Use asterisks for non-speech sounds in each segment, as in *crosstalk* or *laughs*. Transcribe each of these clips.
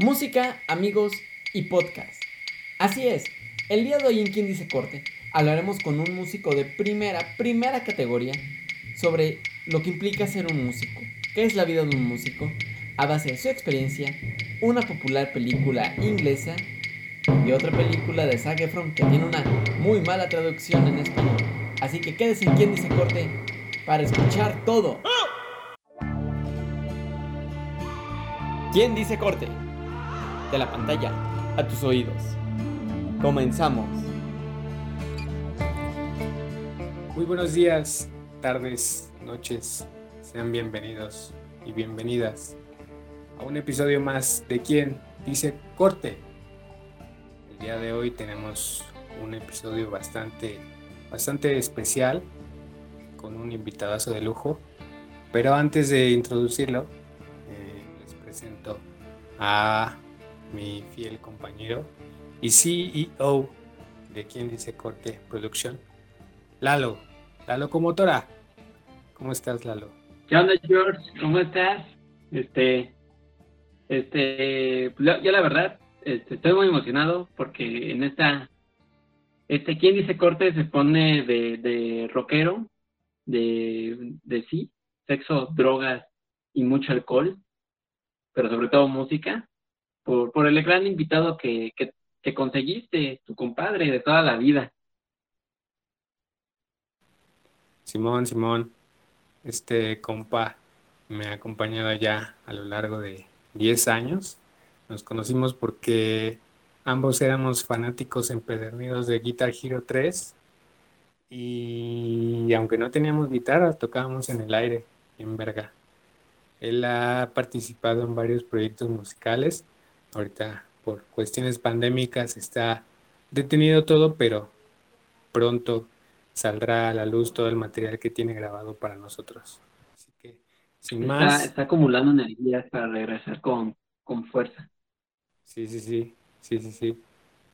Música, amigos y podcast. Así es, el día de hoy en Quien dice corte hablaremos con un músico de primera, primera categoría sobre lo que implica ser un músico, qué es la vida de un músico, a base de su experiencia, una popular película inglesa y otra película de Zac Efron que tiene una muy mala traducción en español. Así que quédese en Quien dice corte para escuchar todo. ¿Quién dice corte? De la pantalla a tus oídos. Comenzamos. Muy buenos días, tardes, noches. Sean bienvenidos y bienvenidas a un episodio más de ¿Quién dice corte? El día de hoy tenemos un episodio bastante, bastante especial con un invitadazo de lujo. Pero antes de introducirlo, eh, les presento a mi fiel compañero y CEO de quien dice Corte Production, Lalo, la locomotora. ¿Cómo estás, Lalo? ¿Qué onda, George? ¿Cómo estás? Este, este, pues, yo la verdad, este, estoy muy emocionado porque en esta, este, quien dice corte se pone de, de rockero, de, de sí, sexo, drogas y mucho alcohol, pero sobre todo música por, el gran invitado que, que, conseguiste, tu compadre de toda la vida. Simón, Simón, este compa me ha acompañado ya a lo largo de 10 años. Nos conocimos porque ambos éramos fanáticos empedernidos de Guitar Hero 3 y aunque no teníamos guitarra, tocábamos en el aire, en verga. Él ha participado en varios proyectos musicales Ahorita por cuestiones pandémicas está detenido todo, pero pronto saldrá a la luz todo el material que tiene grabado para nosotros. Así que, sin más. Está acumulando energías para regresar con, con fuerza. Sí, sí, sí. Sí, sí, sí.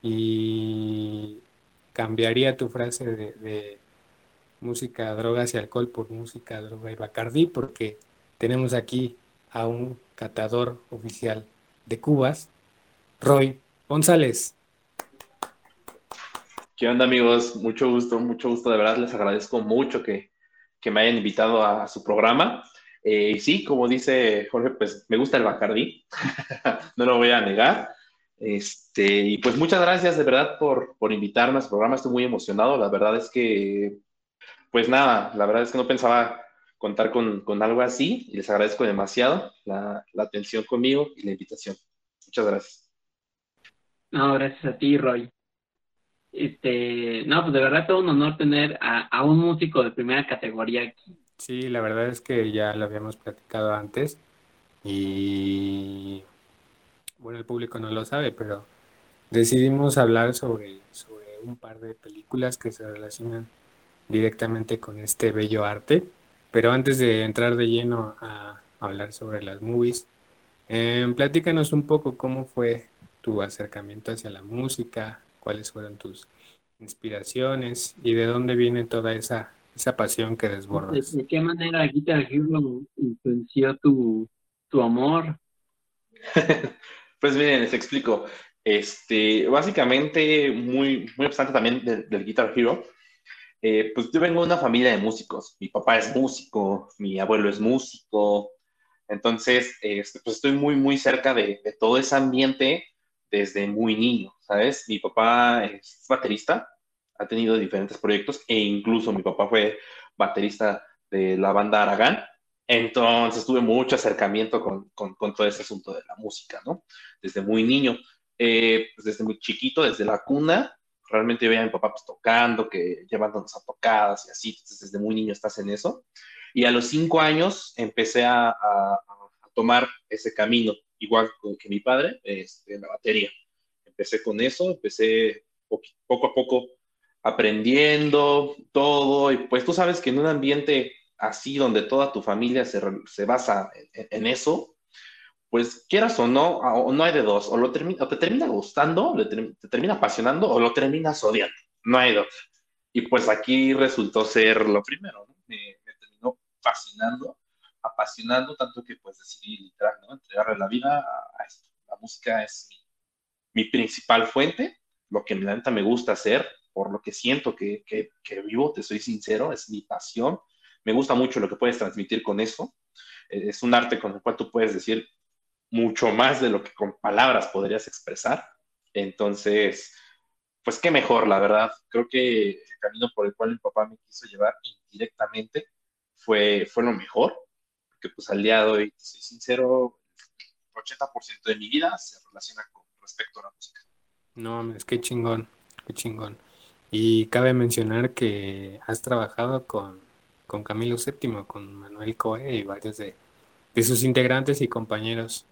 Y cambiaría tu frase de, de música, drogas y alcohol por música, droga y bacardí, porque tenemos aquí a un catador oficial de Cubas, Roy González. ¿Qué onda amigos? Mucho gusto, mucho gusto, de verdad les agradezco mucho que, me hayan invitado a, su programa. Eh, sí, como dice Jorge, pues me gusta el Bacardí, *laughs* no lo voy a negar. Este, y pues muchas gracias de verdad por, por invitarme a su programa, estoy muy emocionado, la verdad es que, pues nada, la verdad es que no pensaba contar con, algo así y les agradezco demasiado la, atención conmigo y la invitación. Muchas gracias. No, gracias a ti, Roy. Este, no, pues de verdad todo un honor tener a, un músico de primera categoría aquí. Sí, la verdad es que ya lo habíamos platicado antes y bueno, el público no lo sabe, pero decidimos hablar sobre, sobre un par de películas que se relacionan directamente con este bello arte. Pero antes de entrar de lleno a hablar sobre las movies, eh, platícanos un poco cómo fue tu acercamiento hacia la música, cuáles fueron tus inspiraciones y de dónde viene toda esa, esa pasión que desbordas. ¿De, qué manera Guitar Hero influenció tu, tu amor? *laughs* pues miren, les explico. Este, básicamente, muy, muy obstante también del, del Guitar Hero, eh, pues yo vengo de una familia de músicos. Mi papá es músico, mi abuelo es músico. Entonces, este, pues estoy muy, muy cerca de, todo ese ambiente desde muy niño, ¿sabes? Mi papá es baterista, ha tenido diferentes proyectos e incluso mi papá fue baterista de la banda Aragán. Entonces tuve mucho acercamiento con, con, todo ese asunto de la música, ¿no? Desde muy niño, eh, pues desde muy chiquito, desde la cuna, realmente veía a mi papá pues, tocando, que llevándonos a tocadas y así, entonces desde muy niño estás en eso. Y a los cinco años empecé a, tomar ese camino, igual que mi padre, este, la batería. Empecé con eso, empecé poco a poco aprendiendo todo, y pues tú sabes que en un ambiente así, donde toda tu familia se, se basa en, eso, pues quieras o no, o no hay de dos, o, lo o te termina gustando, te termina apasionando, o lo terminas odiando, no hay dos. Y pues aquí resultó ser lo primero, ¿no? me, terminó fascinando, apasionando, tanto que pues decidí literal, ¿no? Entregarle la vida a, esto, la música es mi, principal fuente, lo que me, me gusta hacer, por lo que siento que, que, que, vivo, te soy sincero, es mi pasión. Me gusta mucho lo que puedes transmitir con eso. Es un arte con el cual tú puedes decir mucho más de lo que con palabras podrías expresar. Entonces, pues qué mejor, la verdad. Creo que el camino por el cual mi papá me quiso llevar indirectamente fue, fue lo mejor, porque pues al día de hoy, soy sincero, el 80% de mi vida se relaciona con respecto a la música. No, es que chingón, qué chingón. Y cabe mencionar que has trabajado con, con Camilo VII, con Manuel Coe y varios de, de sus integrantes y compañeros.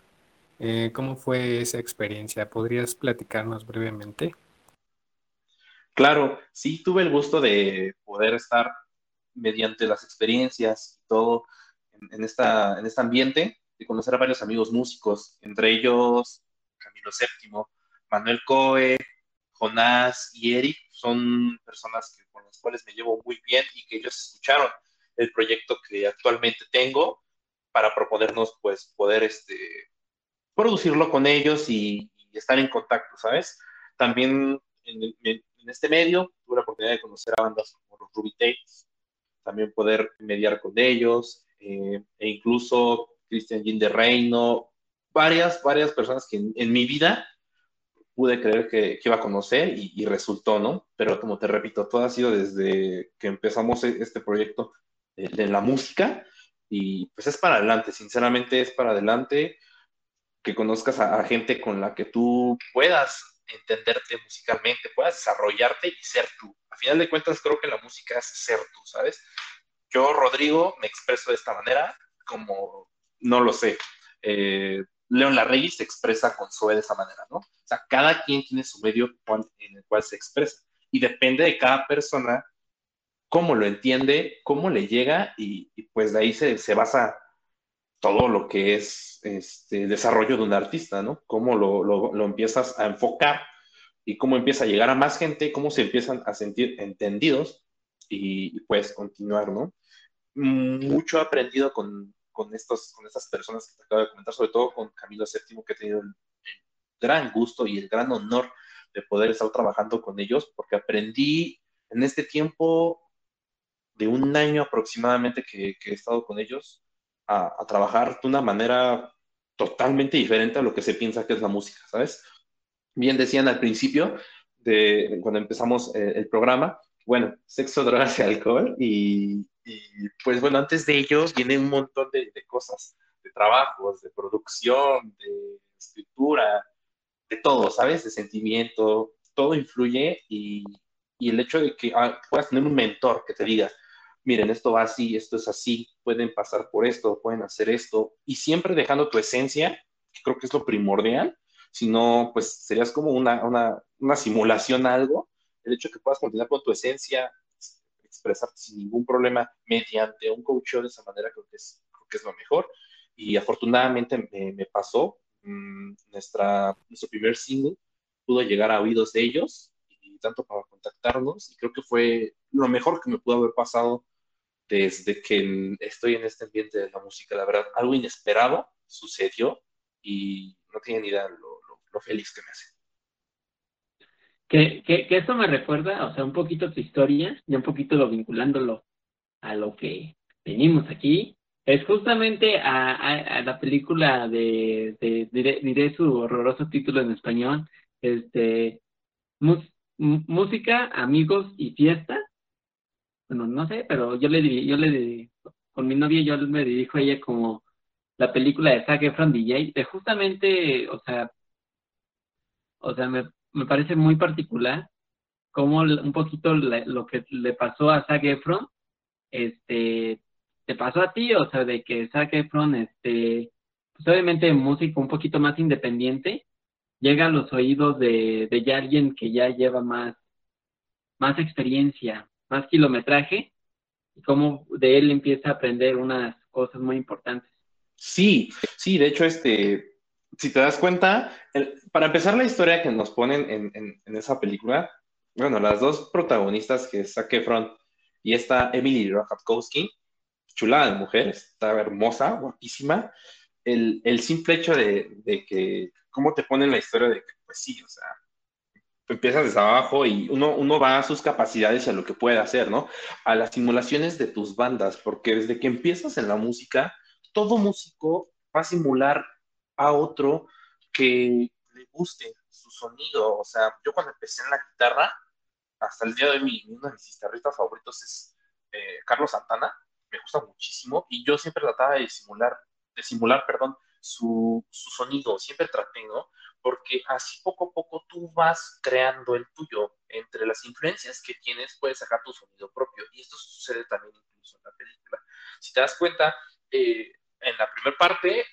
Eh, ¿Cómo fue esa experiencia? ¿Podrías platicarnos brevemente? Claro, sí, tuve el gusto de poder estar mediante las experiencias y todo en, esta, en este ambiente, de conocer a varios amigos músicos, entre ellos Camilo VII, Manuel Coe, Jonás y Eric, son personas que, con las cuales me llevo muy bien y que ellos escucharon el proyecto que actualmente tengo para proponernos pues poder este, producirlo con ellos y, estar en contacto, ¿sabes? También en, este medio tuve la oportunidad de conocer a bandas como los Ruby también poder mediar con ellos, eh, e incluso Christian Jean de Reino, varias, varias personas que en, mi vida pude creer que, iba a conocer y, resultó, ¿no? Pero como te repito, todo ha sido desde que empezamos e, este proyecto de, la música y pues es para adelante, sinceramente es para adelante que conozcas a gente con la que tú puedas entenderte musicalmente, puedas desarrollarte y ser tú. A final de cuentas, creo que la música es ser tú, ¿sabes? Yo, Rodrigo, me expreso de esta manera, como, no lo sé, eh, León Larregui se expresa con Zoe de esa manera, ¿no? O sea, cada quien tiene su medio en el cual se expresa. Y depende de cada persona cómo lo entiende, cómo le llega, y, pues de ahí se, se, basa todo lo que es este, el desarrollo de un artista, ¿no? Cómo lo, lo, empiezas a enfocar y cómo empieza a llegar a más gente, cómo se empiezan a sentir entendidos y, puedes continuar, ¿no? Mucho he aprendido con, con, estos, con estas personas que te acabo de comentar, sobre todo con Camilo VII, que he tenido el, gran gusto y el gran honor de poder estar trabajando con ellos, porque aprendí en este tiempo de un año aproximadamente que he estado con ellos, a, trabajar de una manera totalmente diferente a lo que se piensa que es la música, ¿sabes? Bien decían al principio, de, cuando empezamos eh, el programa, bueno, sexo, *laughs* drogas y alcohol, y, pues bueno, antes de ello viene un montón de, cosas, de trabajos, de producción, de escritura, de todo, ¿sabes? De sentimiento, todo influye y, y el hecho de que ah, puedas tener un mentor que te diga, miren, esto va así, esto es así, pueden pasar por esto, pueden hacer esto, y siempre dejando tu esencia, que creo que es lo primordial, si no, pues serías como una, una, una simulación a algo, el hecho de que puedas continuar con tu esencia, expresarte sin ningún problema mediante un coach de esa manera creo que es, creo que es lo mejor, y afortunadamente me, pasó, mm, nuestra, nuestro primer single pudo llegar a oídos de ellos, y tanto para contactarnos, y creo que fue lo mejor que me pudo haber pasado desde que estoy en este ambiente de la música, la verdad, algo inesperado sucedió y no tienen idea lo, lo, feliz que me hace. Que, que, que, eso me recuerda, o sea, un poquito tu historia y un poquito lo vinculándolo a lo que venimos aquí, es justamente a, a, la película de, de diré, su horroroso título en español, este, música, amigos y fiesta, bueno, no sé, pero yo le yo le con mi novia yo me dirijo a ella como la película de Zac Efron DJ, de justamente, o sea, o sea, me, me parece muy particular como un poquito lo que le pasó a Zac Efron, este, te pasó a ti, o sea, de que Zac Efron, este, pues obviamente músico un poquito más independiente, llega a los oídos de, de alguien que ya lleva más, más experiencia, más kilometraje y cómo de él empieza a aprender unas cosas muy importantes. Sí, sí, de hecho, este, si te das cuenta, para empezar la historia que nos ponen en, en, esa película, bueno, las dos protagonistas, que es Zac y esta Emily Ratajkowski, chulada de mujer, está hermosa, guapísima, el, el simple hecho de, de, que, cómo te ponen la historia de que, pues sí, o sea, empiezas desde abajo y uno, uno va a sus capacidades y a lo que puede hacer, ¿no? A las simulaciones de tus bandas, porque desde que empiezas en la música, todo músico va a simular a otro que le guste su sonido. O sea, yo cuando empecé en la guitarra, hasta el día de hoy, uno de mis guitarristas favoritos es eh, Carlos Santana, me gusta muchísimo, y yo siempre trataba de simular, de simular, perdón, su, su sonido, siempre traté, ¿no? Porque así poco a poco tú vas creando el tuyo. Entre las influencias que tienes, puedes sacar tu sonido propio, y esto sucede también incluso en la película. Si te das cuenta, eh, en la primera parte,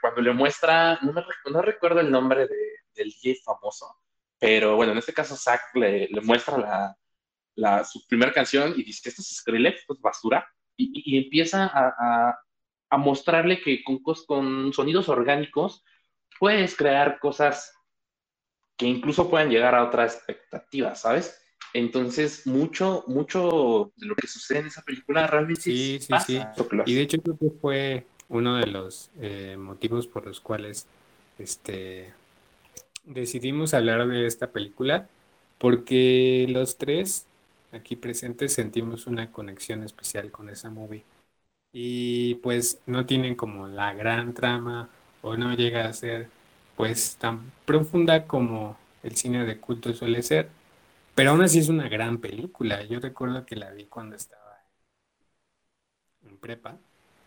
cuando le muestra, no, me, no recuerdo el nombre de, del DJ famoso, pero bueno, en este caso Zack le, le muestra la, la, su primera canción y dice, esto es Skrillex, esto es basura, y, y empieza a, a, a, mostrarle que con, con sonidos orgánicos puedes crear cosas que incluso puedan llegar a otra expectativa, ¿sabes? Entonces, mucho, mucho de lo que sucede en esa película realmente sí, sí, pasa. sí. Y de hecho creo que fue uno de los eh, motivos por los cuales este, decidimos hablar de esta película, porque los tres aquí presentes sentimos una conexión especial con esa movie. Y pues no tienen como la gran trama o no llega a ser pues tan profunda como el cine de culto suele ser, pero aún así es una gran película. Yo recuerdo que la vi cuando estaba en prepa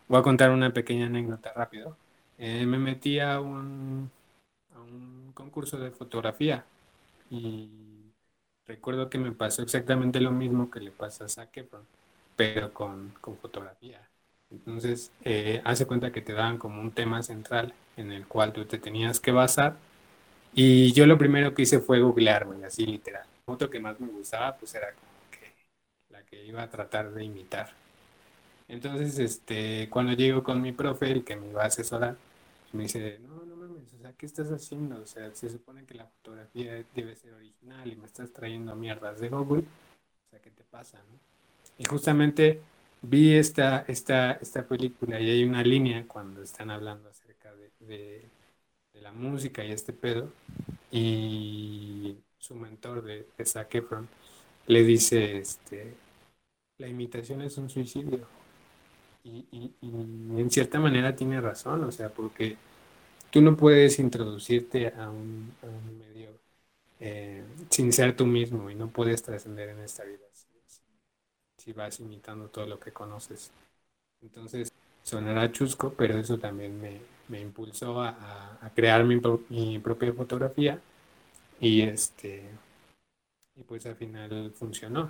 Voy a contar una pequeña anécdota rápido. Eh, me metí a un, a un concurso de fotografía y recuerdo que me pasó exactamente lo mismo que le pasa a Zac pero con, con fotografía. Entonces, eh, hace cuenta que te daban como un tema central en el cual tú te tenías que basar. Y yo lo primero que hice fue googlear, así literal. Otro que más me gustaba, pues era como que la que iba a tratar de imitar. Entonces, este, cuando llego con mi profe, el que me iba a asesorar, me dice, no, no mames, o sea, ¿qué estás haciendo? O sea, se supone que la fotografía debe ser original y me estás trayendo mierdas de Google. O sea, ¿qué te pasa, no? Y justamente vi esta, esta, esta película y hay una línea cuando están hablando acerca de, la música y este pedo. Y su mentor de, de Zac Efron le dice, este, la imitación es un suicidio. Y, en cierta manera tiene razón, o sea, porque tú no puedes introducirte a un, medio eh, sin ser tú mismo y no puedes trascender en esta vida si, vas imitando todo lo que conoces. Entonces, sonará chusco, pero eso también me, impulsó a, crear mi, mi, propia fotografía y este y pues al final funcionó.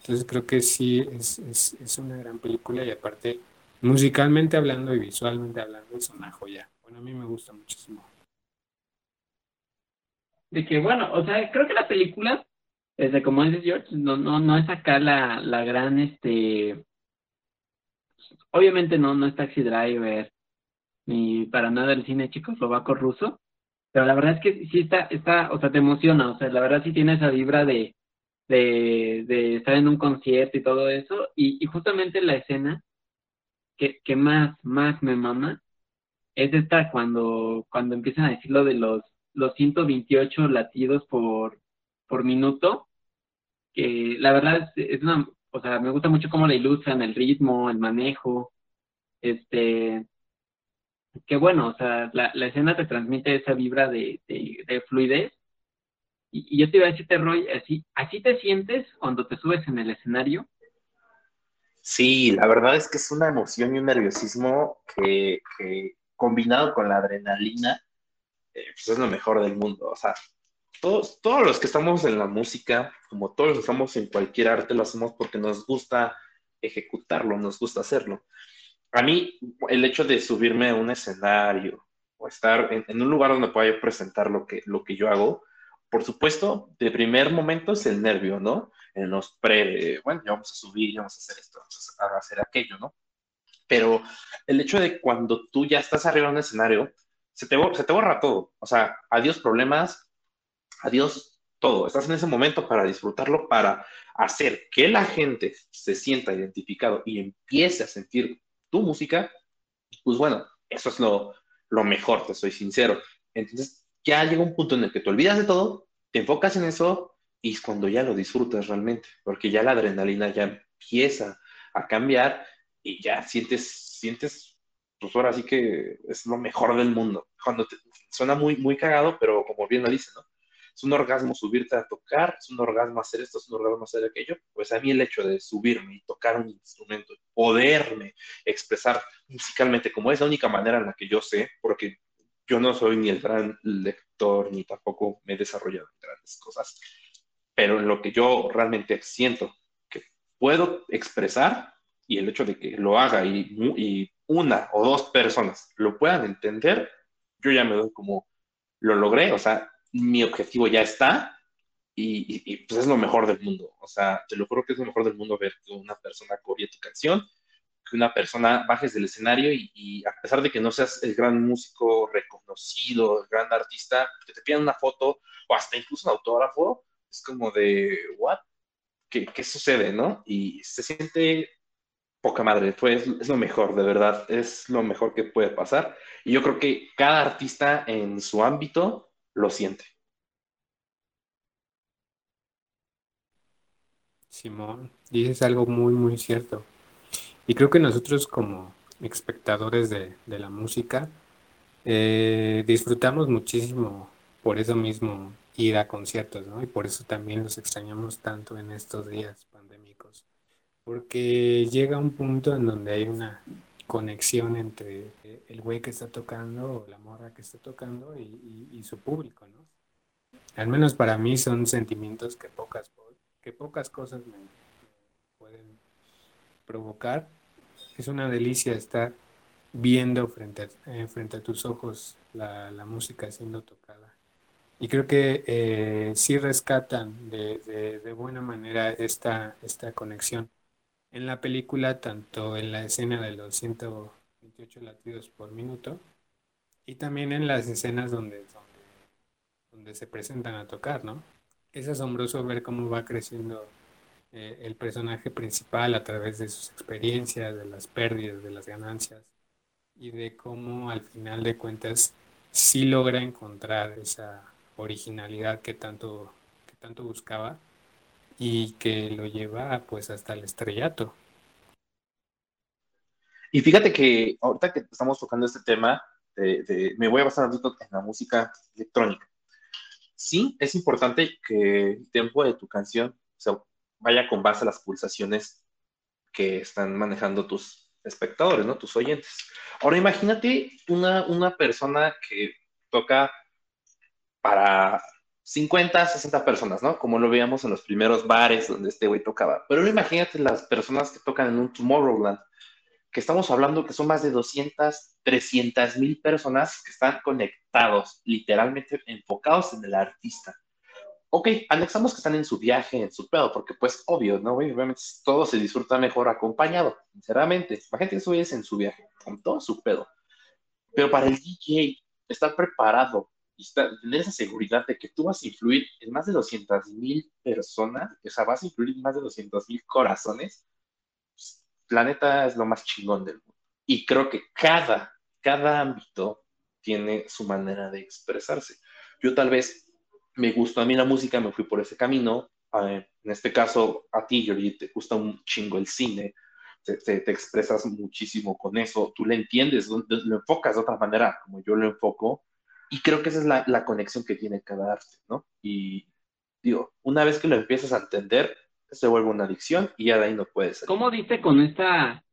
Entonces creo que sí es, es, es una gran película y aparte musicalmente hablando y visualmente hablando es una joya. Bueno, a mí me gusta muchísimo. De que bueno, o sea, creo que la película, desde como dices George, no, no, no es acá la, la gran, este, obviamente no, no es Taxi Driver, ni para nada el cine checoslovaco ruso, pero la verdad es que sí está, está, o sea, te emociona, o sea, la verdad sí tiene esa vibra de, de, de estar en un concierto y todo eso, y, y justamente la escena que, que más, más me mama es esta cuando, cuando empiezan a decir lo de los, los 128 latidos por, por minuto, que la verdad es, una, o sea, me gusta mucho cómo la ilustran, el ritmo, el manejo, este, que bueno, o sea, la, la escena te transmite esa vibra de, de, de fluidez. Y, yo te iba a decirte, Roy, así, así te sientes cuando te subes en el escenario. Sí, la verdad es que es una emoción y un nerviosismo que, que combinado con la adrenalina, eh, pues es lo mejor del mundo. O sea, todos, todos los que estamos en la música, como todos los que estamos en cualquier arte, lo hacemos porque nos gusta ejecutarlo, nos gusta hacerlo. A mí, el hecho de subirme a un escenario o estar en, en un lugar donde pueda presentar lo que, lo que yo hago, por supuesto, de primer momento es el nervio, ¿no? En los pre, bueno, ya vamos a subir, ya vamos a hacer esto, vamos a hacer aquello, ¿no? Pero el hecho de cuando tú ya estás arriba de un escenario, se te, se te borra todo. O sea, adiós problemas, adiós todo. Estás en ese momento para disfrutarlo, para hacer que la gente se sienta identificado y empiece a sentir tu música. Pues bueno, eso es lo, lo mejor, te soy sincero. Entonces, ya llega un punto en el que te olvidas de todo, te enfocas en eso y es cuando ya lo disfrutas realmente, porque ya la adrenalina ya empieza a cambiar y ya sientes, sientes, pues ahora sí que es lo mejor del mundo. Cuando te, suena muy, muy cagado, pero como bien lo dice, ¿no? Es un orgasmo subirte a tocar, es un orgasmo hacer esto, es un orgasmo hacer aquello. Pues a mí el hecho de subirme y tocar un instrumento, poderme expresar musicalmente, como es la única manera en la que yo sé, porque yo no soy ni el gran lector, ni tampoco me he desarrollado en grandes cosas, pero en lo que yo realmente siento que puedo expresar y el hecho de que lo haga y, y una o dos personas lo puedan entender, yo ya me doy como lo logré, o sea, mi objetivo ya está y, pues es lo mejor del mundo. O sea, te lo juro que es lo mejor del mundo ver que una persona copie tu canción, que una persona bajes del escenario y, a pesar de que no seas el gran músico reconocido, el gran artista, que te pidan una foto o hasta incluso un autógrafo, es como de, ¿what? ¿Qué, qué sucede, no? Y se siente poca madre, fue, es, lo mejor, de verdad, es lo mejor que puede pasar. Y yo creo que cada artista en su ámbito lo siente. Simón, y es algo muy, muy cierto. Y creo que nosotros como espectadores de, la música eh, disfrutamos muchísimo por eso mismo ir a conciertos, ¿no? Y por eso también los extrañamos tanto en estos días pandémicos. Porque llega un punto en donde hay una conexión entre el güey que está tocando o la morra que está tocando y, su público, ¿no? Al menos para mí son sentimientos que pocas, que pocas cosas me, pueden provocar. Es una delicia estar viendo frente a, eh, frente a tus ojos la, música siendo tocada. Y creo que eh, sí rescatan de, de, buena manera esta, esta conexión en la película, tanto en la escena de los 128 latidos por minuto y también en las escenas donde, donde, se presentan a tocar, ¿no? Es asombroso ver cómo va creciendo eh, el personaje principal a través de sus experiencias, de las pérdidas, de las ganancias y de cómo al final de cuentas sí logra encontrar esa originalidad que tanto, que tanto buscaba y que lo lleva pues hasta el estrellato. Y fíjate que ahorita que estamos tocando este tema, me voy a basar en la música electrónica. Sí, es importante que el tempo de tu canción vaya con base a las pulsaciones que están manejando tus espectadores, ¿no? Tus oyentes. Ahora imagínate una, una persona que toca para 50, 60 personas, ¿no? Como lo veíamos en los primeros bares donde este güey tocaba. Pero imagínate las personas que tocan en un Tomorrowland, que estamos hablando que son más de 200, 300 mil personas que están conectados, literalmente enfocados en el artista. Ok, anexamos que están en su viaje, en su pedo, porque pues obvio, ¿no? Obviamente todo se disfruta mejor acompañado, sinceramente. Imagínate eso es en su viaje, con todo su pedo. Pero para el DJ, estar preparado y tener esa seguridad de que tú vas a influir en más de 200 mil personas, o sea, vas a influir en más de 200 mil corazones, pues, la neta es lo más chingón del mundo. Y creo que cada, cada ámbito tiene su manera de expresarse. Yo tal vez me gustó a mí la música, me fui por ese camino. En este caso, a ti, Yori, te gusta un chingo el cine, te, te, expresas muchísimo con eso, tú le entiendes, lo, lo enfocas de otra manera, como yo lo enfoco, y creo que esa es la, la, conexión que tiene cada arte, ¿no? Y digo, una vez que lo empiezas a entender, se vuelve una adicción y ya de ahí no puedes salir. ¿Cómo diste con esta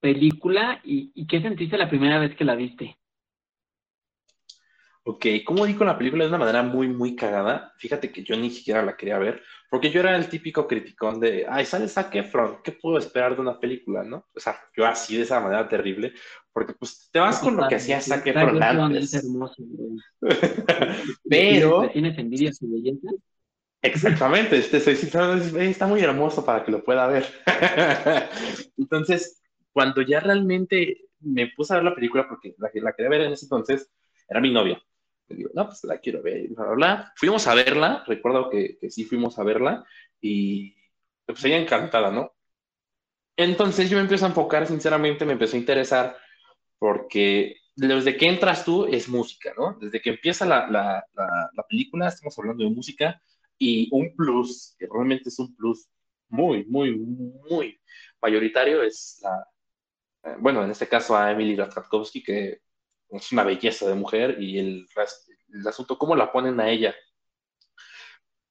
película y, y qué sentiste la primera vez que la viste? Ok, como di con la película de una manera muy, muy cagada. Fíjate que yo ni siquiera la quería ver, porque yo era el típico criticón de, ay, sale Zac Efron, ¿qué puedo esperar de una película, no? O sea, yo así de esa manera terrible, porque pues te vas con lo que hacía Zac Efron antes. *laughs* Es hermoso, Pero... ¿Tienes envidia su belleza? Exactamente, este, está muy hermoso para que lo pueda ver. *laughs* entonces, cuando ya realmente me puse a ver la película, porque la, la quería ver en ese entonces, era mi novia. Le digo, no, pues la quiero ver, bla, bla, Fuimos a verla, recuerdo que, que sí fuimos a verla, y pues ella encantada, ¿no? Entonces yo me empiezo a enfocar, sinceramente, me empezó a interesar, porque desde que entras tú es música, ¿no? Desde que empieza la, la, la, película estamos hablando de música y un plus, que realmente es un plus muy, muy, muy mayoritario, es la, eh, bueno, en este caso a Emily Ratajkowski, que es una belleza de mujer y el, el asunto, cómo la ponen a ella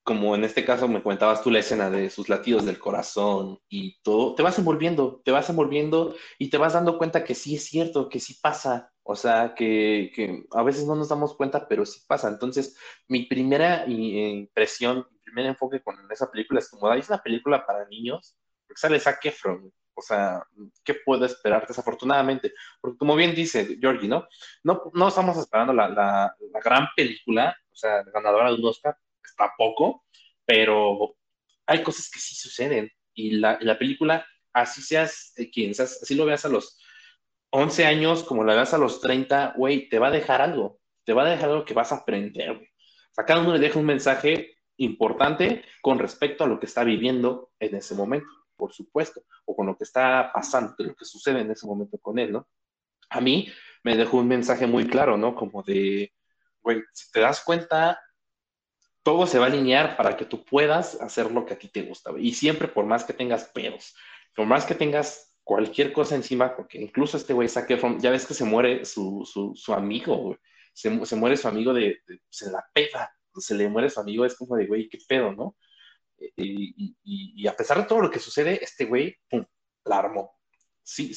como en este caso me comentabas tú la escena de sus latidos del corazón y todo, te vas envolviendo, te vas envolviendo y te vas dando cuenta que sí es cierto, que sí pasa, o sea, que, que a veces no nos damos cuenta, pero sí pasa. Entonces, mi primera impresión, mi primer enfoque con esa película es como, es una película para niños, porque sale Zac Efron, o sea, ¿qué puedo esperar? Desafortunadamente, porque como bien dice Georgie, ¿no? No, no estamos esperando la, la, la gran película, o sea, ganadora de un Oscar, tampoco, pero hay cosas que sí suceden. Y la, la película, así seas quien seas, así lo veas a los 11 años, como la veas a los 30, güey, te va a dejar algo, te va a dejar algo que vas a aprender, güey. O sea, cada uno le deja un mensaje importante con respecto a lo que está viviendo en ese momento, por supuesto, o con lo que está pasando, lo que sucede en ese momento con él, ¿no? A mí me dejó un mensaje muy claro, ¿no? Como de, güey, si te das cuenta, todo se va a alinear para que tú puedas hacer lo que a ti te gusta. Y siempre, por más que tengas pedos, por más que tengas cualquier cosa encima, porque incluso este güey saque ya ves que se muere su, su, amigo, Se, se, muere su amigo de, se la peda, se le muere su amigo, es como de, güey, qué pedo, ¿no? Y, a pesar de todo lo que sucede, este güey, la armó. Sí,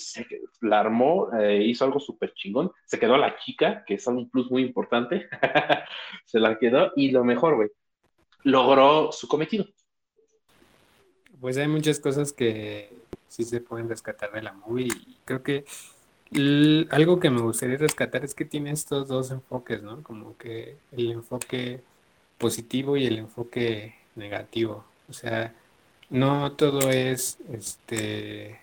la armó, eh, hizo algo súper chingón. Se quedó a la chica, que es un plus muy importante. *laughs* se la quedó. Y lo mejor, güey, logró su cometido. Pues hay muchas cosas que sí se pueden rescatar de la movie y creo que algo que me gustaría rescatar es que tiene estos dos enfoques, ¿no? Como que el enfoque positivo y el enfoque negativo. O sea, no todo es este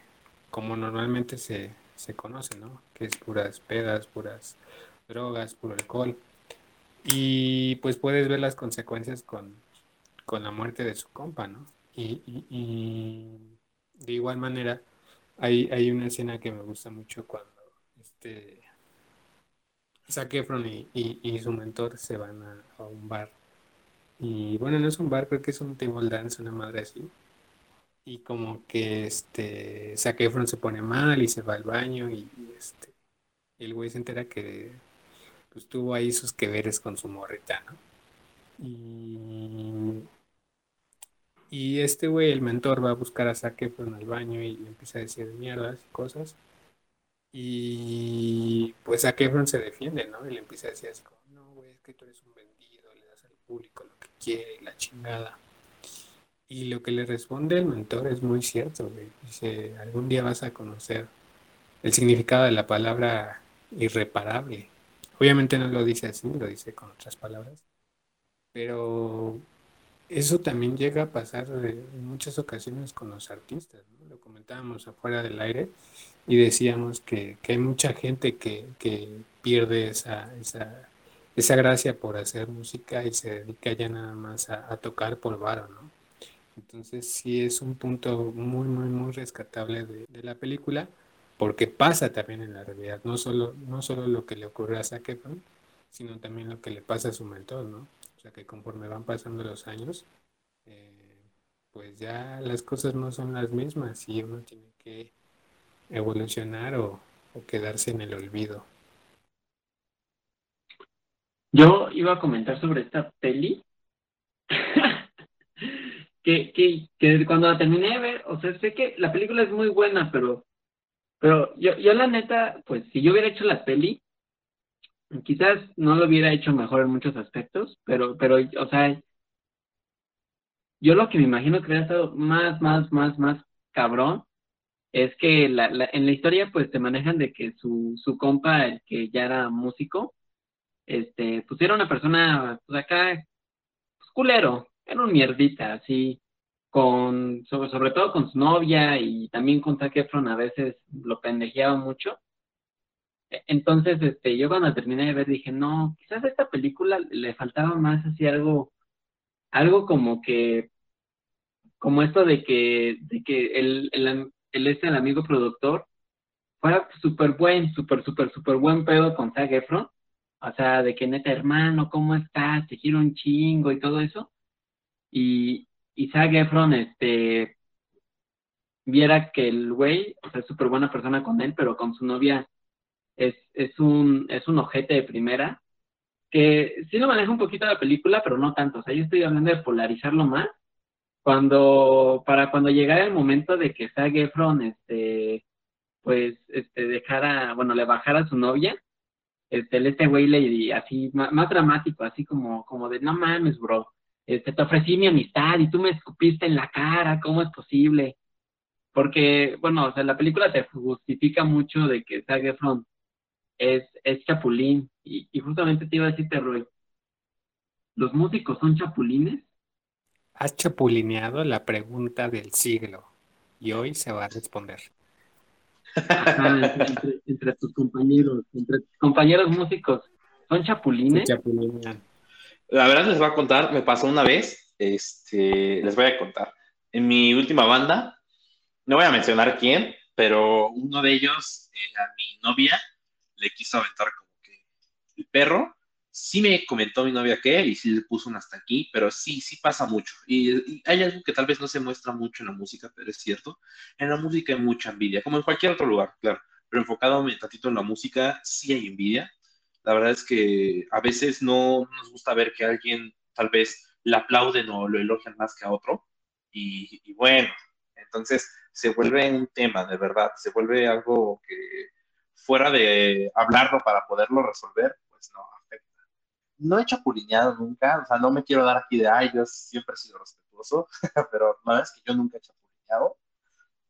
como normalmente se, se conoce, ¿no? Que es puras pedas, puras drogas, puro alcohol. Y pues puedes ver las consecuencias con, con la muerte de su compa, ¿no? Y, de igual manera, hay, hay una escena que me gusta mucho cuando este Zac Efron y, su mentor se van a, un bar. Y bueno, no es un bar, creo que es un table dance, una madre así. Y como que este Zac Efron se pone mal y se va al baño y, este el güey se entera que pues tuvo ahí sus que veres con su morrita, ¿no? Y y este güey, el mentor, va a buscar a Zac Efron al baño y empieza a decir mierdas y cosas. Y pues Zac Efron se defiende, ¿no? Y le empieza a decir así como, no, güey, es que tú eres un vendido, le das al público lo quiere la chingada. Y lo que le responde el mentor es muy cierto, güey. Dice, algún día vas a conocer el significado de la palabra irreparable. Obviamente no lo dice así, lo dice con otras palabras. Pero eso también llega a pasar en muchas ocasiones con los artistas, ¿no? Lo comentábamos afuera del aire y decíamos que, hay mucha gente que, pierde esa, esa, esa, gracia por hacer música y se dedica ya nada más a, tocar por varo, ¿no? Entonces sí es un punto muy, muy, muy rescatable de, la película porque pasa también en la realidad, no solo, no solo lo que le ocurre a Zac sino también lo que le pasa a su mentor, ¿no? O sea que conforme van pasando los años, eh, pues ya las cosas no son las mismas y uno tiene que evolucionar o, quedarse en el olvido. Yo iba a comentar sobre esta peli. *laughs* que, que, cuando la terminé de ver, o sea, sé que la película es muy buena, pero, pero yo, yo la neta, pues si yo hubiera hecho la peli, quizás no lo hubiera hecho mejor en muchos aspectos, pero, pero, o sea, yo lo que me imagino que hubiera estado más, más, más, más cabrón es que la, en la historia pues te manejan de que su, su compa, el que ya era músico, este, pues era una persona, pues acá, pues culero, era un mierdita, así, con, sobre, sobre todo con su novia y también con Zac Efron a veces lo pendejeaba mucho entonces, este, yo cuando terminé de ver dije, no, quizás a esta película le faltaba más así algo, algo como que, como esto de que, de que el, el, el este, el amigo productor, fuera súper buen, súper, súper, súper buen pedo con Zac Efron. O sea, de que neta, hermano, ¿cómo estás? Te quiero un chingo y todo eso. Y, y Zac Efron, este, viera que el güey, o sea, es súper buena persona con él, pero con su novia es, es, un, es un ojete de primera, que sí lo maneja un poquito la película, pero no tanto. O sea, yo estoy hablando de polarizarlo más. Cuando, para cuando llegara el momento de que Zac Efron, este, pues, este, dejara, bueno, le bajara a su novia, este, este güey le, así, más, dramático, así como, como de, no mames, bro, este, te ofrecí mi amistad y tú me escupiste en la cara, ¿cómo es posible? Porque, bueno, o sea, la película te justifica mucho de que Zac Efron es, es chapulín. Y, y justamente te iba a decirte, Roy, ¿los músicos son chapulines? Has chapulineado la pregunta del siglo y hoy se va a responder. Entre, tus compañeros, entre tus compañeros músicos, ¿son chapulines? La verdad les voy a contar, me pasó una vez, este, les voy a contar. En mi última banda, no voy a mencionar quién, pero uno de ellos, eh, a mi novia, le quiso aventar como que el perro. Sí me comentó mi novia que y sí le puso un hasta aquí, pero sí, sí pasa mucho. Y, hay algo que tal vez no se muestra mucho en la música, pero es cierto. En la música hay mucha envidia, como en cualquier otro lugar, claro. Pero enfocado un tantito en la música, sí hay envidia. La verdad es que a veces no nos gusta ver que alguien tal vez le aplauden o lo elogian más que a otro. Y, y bueno, entonces se vuelve un tema, de verdad, se vuelve algo que fuera de hablarlo para poderlo resolver, pues no. No he chapulineado nunca, o sea, no me quiero dar aquí de, ay, yo siempre he sido respetuoso, *laughs* pero no es que yo nunca he chapulineado.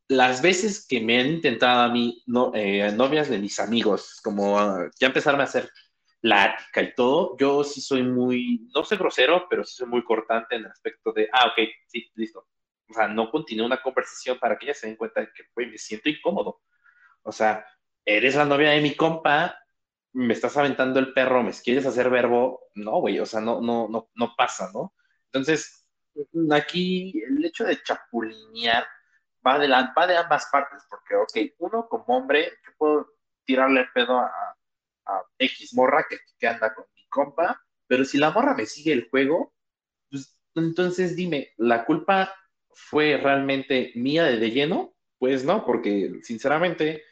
Las veces que me han intentado a mí, no, eh, novias de mis amigos, como uh, ya empezarme a hacer plática y todo, yo sí soy muy, no soy grosero, pero sí soy muy cortante en el aspecto de, ah, ok, sí, listo. O sea, no continúo una conversación para que ella se den cuenta de que, güey, me siento incómodo. O sea, eres la novia de mi compa, me estás aventando el perro, me quieres hacer verbo, no, güey, o sea, no, no, no, no pasa, ¿no? Entonces, aquí el hecho de chapulinear va de, la, va de ambas partes, porque, ok, uno como hombre, yo puedo tirarle el pedo a, X morra que, anda con mi compa, pero si la morra me sigue el juego, pues entonces dime, ¿la culpa fue realmente mía de lleno? Pues no, porque sinceramente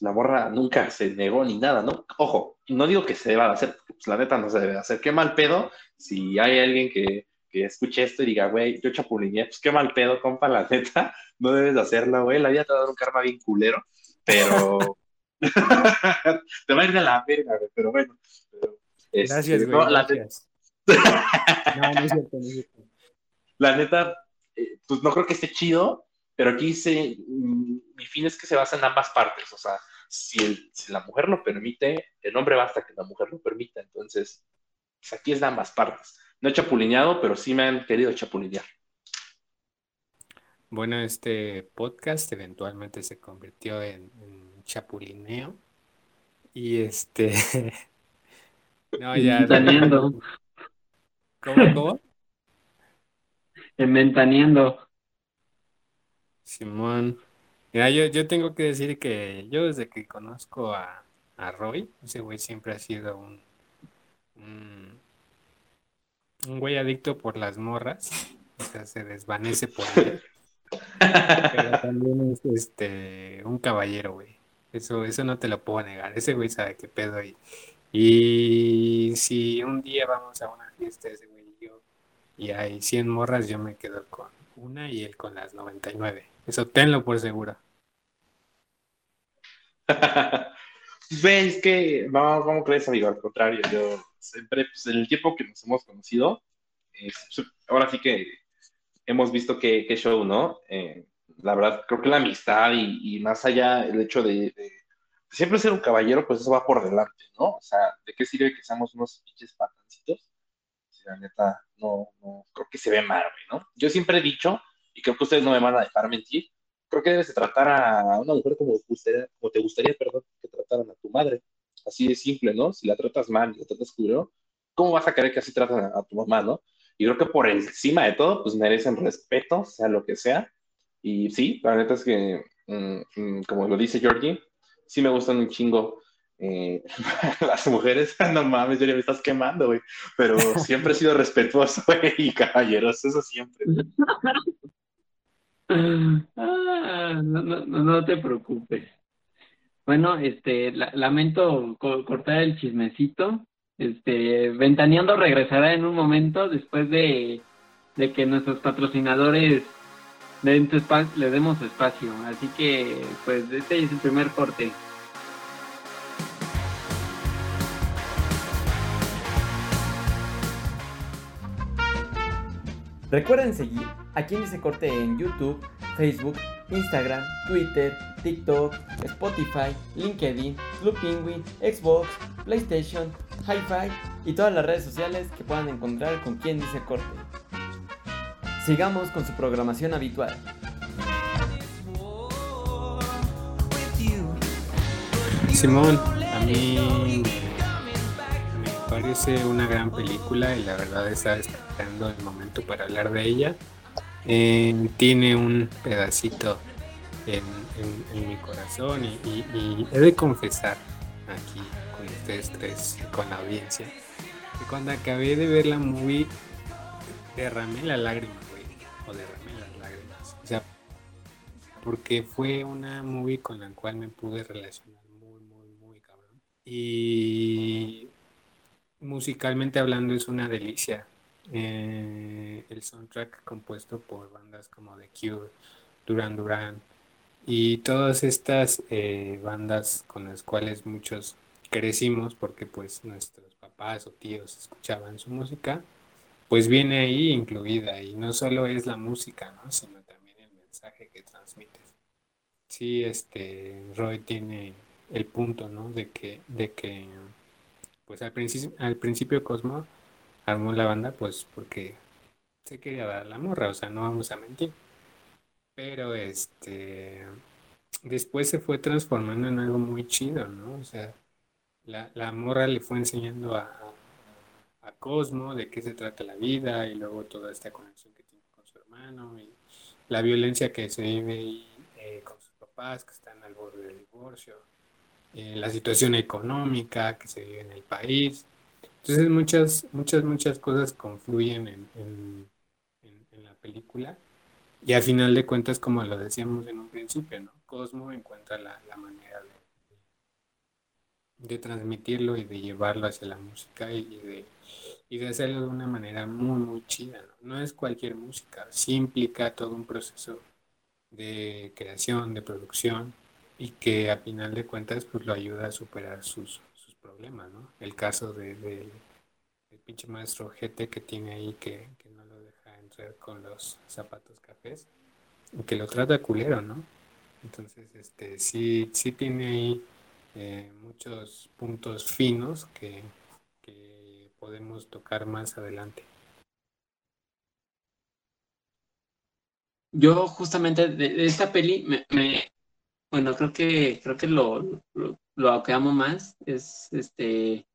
la morra nunca se negó ni nada, ¿no? Ojo, no digo que se deba hacer, pues la neta no se debe hacer. Qué mal pedo si hay alguien que, que escuche esto y diga, güey, yo chapulineé, pues qué mal pedo, compa, la neta, *laughs* no debes de hacerla, güey, la vida te va a dar un karma bien culero, pero *laughs* te va a ir de la verga, güey, pero bueno. Pero, este, gracias, güey, no, gracias. La... *laughs* no, no es cierto, no es cierto. La neta, eh, pues no creo que esté chido, pero aquí se, mi fin es que se basa en ambas partes, o sea, si, el, si, la mujer lo permite, el hombre basta que la mujer lo permita, entonces, pues aquí es de ambas partes. No he chapulineado, pero sí me han querido chapulinear. Bueno, este podcast eventualmente se convirtió en, en chapulineo y este... *laughs* no, ya... Ventaneando. ¿Cómo, cómo? En ventaneando. Simón. Mira, yo, yo tengo que decir que yo desde que conozco a, a Roy, ese güey siempre ha sido un, un, güey adicto por las morras. O sea, se desvanece por él. Pero también es este un caballero, güey. Eso, eso no te lo puedo negar. Ese güey sabe qué pedo. Y, y si un día vamos a una fiesta, ese güey y yo, y hay 100 morras, yo me quedo con una y él con las 99. Eso tenlo por seguro. *laughs* ¿Ves que no, ¿cómo crees, amigo? Al contrario, yo siempre, pues, en el tiempo que nos hemos conocido, eh, ahora sí que hemos visto qué, qué show, ¿no? Eh, la verdad, creo que la amistad y, más allá el hecho de, de, siempre ser un caballero, pues eso va por delante, ¿no? O sea, ¿de qué sirve que seamos unos pinches patancitos? Si la neta, no, no, creo que se ve mal, ¿no? Yo siempre he dicho y creo que ustedes no me van a dejar mentir, creo que debes de tratar a una mujer como, gustaría, como te gustaría, perdón, que trataran a tu madre. Así de simple, ¿no? Si la tratas mal y la tratas culero, ¿cómo vas a querer que así tratan a, tu mamá, no? Y creo que por encima de todo, pues merecen respeto, sea lo que sea. Y sí, la neta es que, mm, mm, como lo dice Georgie, sí me gustan un chingo. Eh, *laughs* las mujeres, *laughs* no mames, ya me estás quemando, güey. Pero siempre he sido respetuoso, *laughs* güey, y caballeros, eso siempre. Ah, no, no, no te preocupes. Bueno, este, lamento cortar el chismecito. Este, Ventaneando regresará en un momento después de, de que nuestros patrocinadores le, le demos espacio. Así que, pues, este es el primer corte. Recuerden seguir a quien dice corte en YouTube, Facebook, Instagram, Twitter, TikTok, Spotify, LinkedIn, Blue Penguin, Xbox, PlayStation, Hi-Fi y todas las redes sociales que puedan encontrar con quien dice corte. Sigamos con su programación habitual. Simón, a mí parece una gran película y la verdad estaba esperando el momento para hablar de ella. Eh, tiene un pedacito en, mi corazón y, he de confesar aquí con ustedes tres, con la audiencia, que cuando acabé de ver la movie derramé la lágrima o derramé las lágrimas. O sea, porque fue una movie con la cual me pude relacionar muy, muy, muy cabrón. Y musicalmente hablando es una delicia. Eh, el soundtrack compuesto por bandas como The Cure, Duran Duran y todas estas eh, bandas con las cuales muchos crecimos porque pues nuestros papás o tíos escuchaban su música pues viene ahí incluida y no solo es la música, ¿no? Sino también el mensaje que transmites. Sí, este Roy tiene el punto, ¿no? De que, de que pues al principio, al principio Cosmo armó la banda pues porque se quería dar la morra, o sea, no vamos a mentir. Pero este después se fue transformando en algo muy chido, ¿no? O sea, la, la morra le fue enseñando a, a Cosmo, de qué se trata la vida y luego toda esta conexión que tiene con su hermano y la violencia que se vive eh, con sus papás que están al borde del divorcio, la situación económica que se vive en el país. Entonces muchas, muchas, muchas cosas confluyen en, en, la película y al final de cuentas, como lo decíamos en un principio, ¿no? Cosmo encuentra la, la manera de, de transmitirlo y de llevarlo hacia la música y de y de hacerlo de una manera muy, muy chida. ¿no? es cualquier música, sí implica todo un proceso de creación, de producción y que a final de cuentas pues lo ayuda a superar sus, sus problemas, ¿no? El caso de, de el pinche maestro GT que tiene ahí que, que, no lo deja entrar con los zapatos cafés y que lo trata culero, ¿no? Entonces, este, sí, sí tiene ahí eh, muchos puntos finos que, podemos tocar más adelante. Yo justamente de, esta peli me, bueno, creo que creo que lo, lo, que amo más es este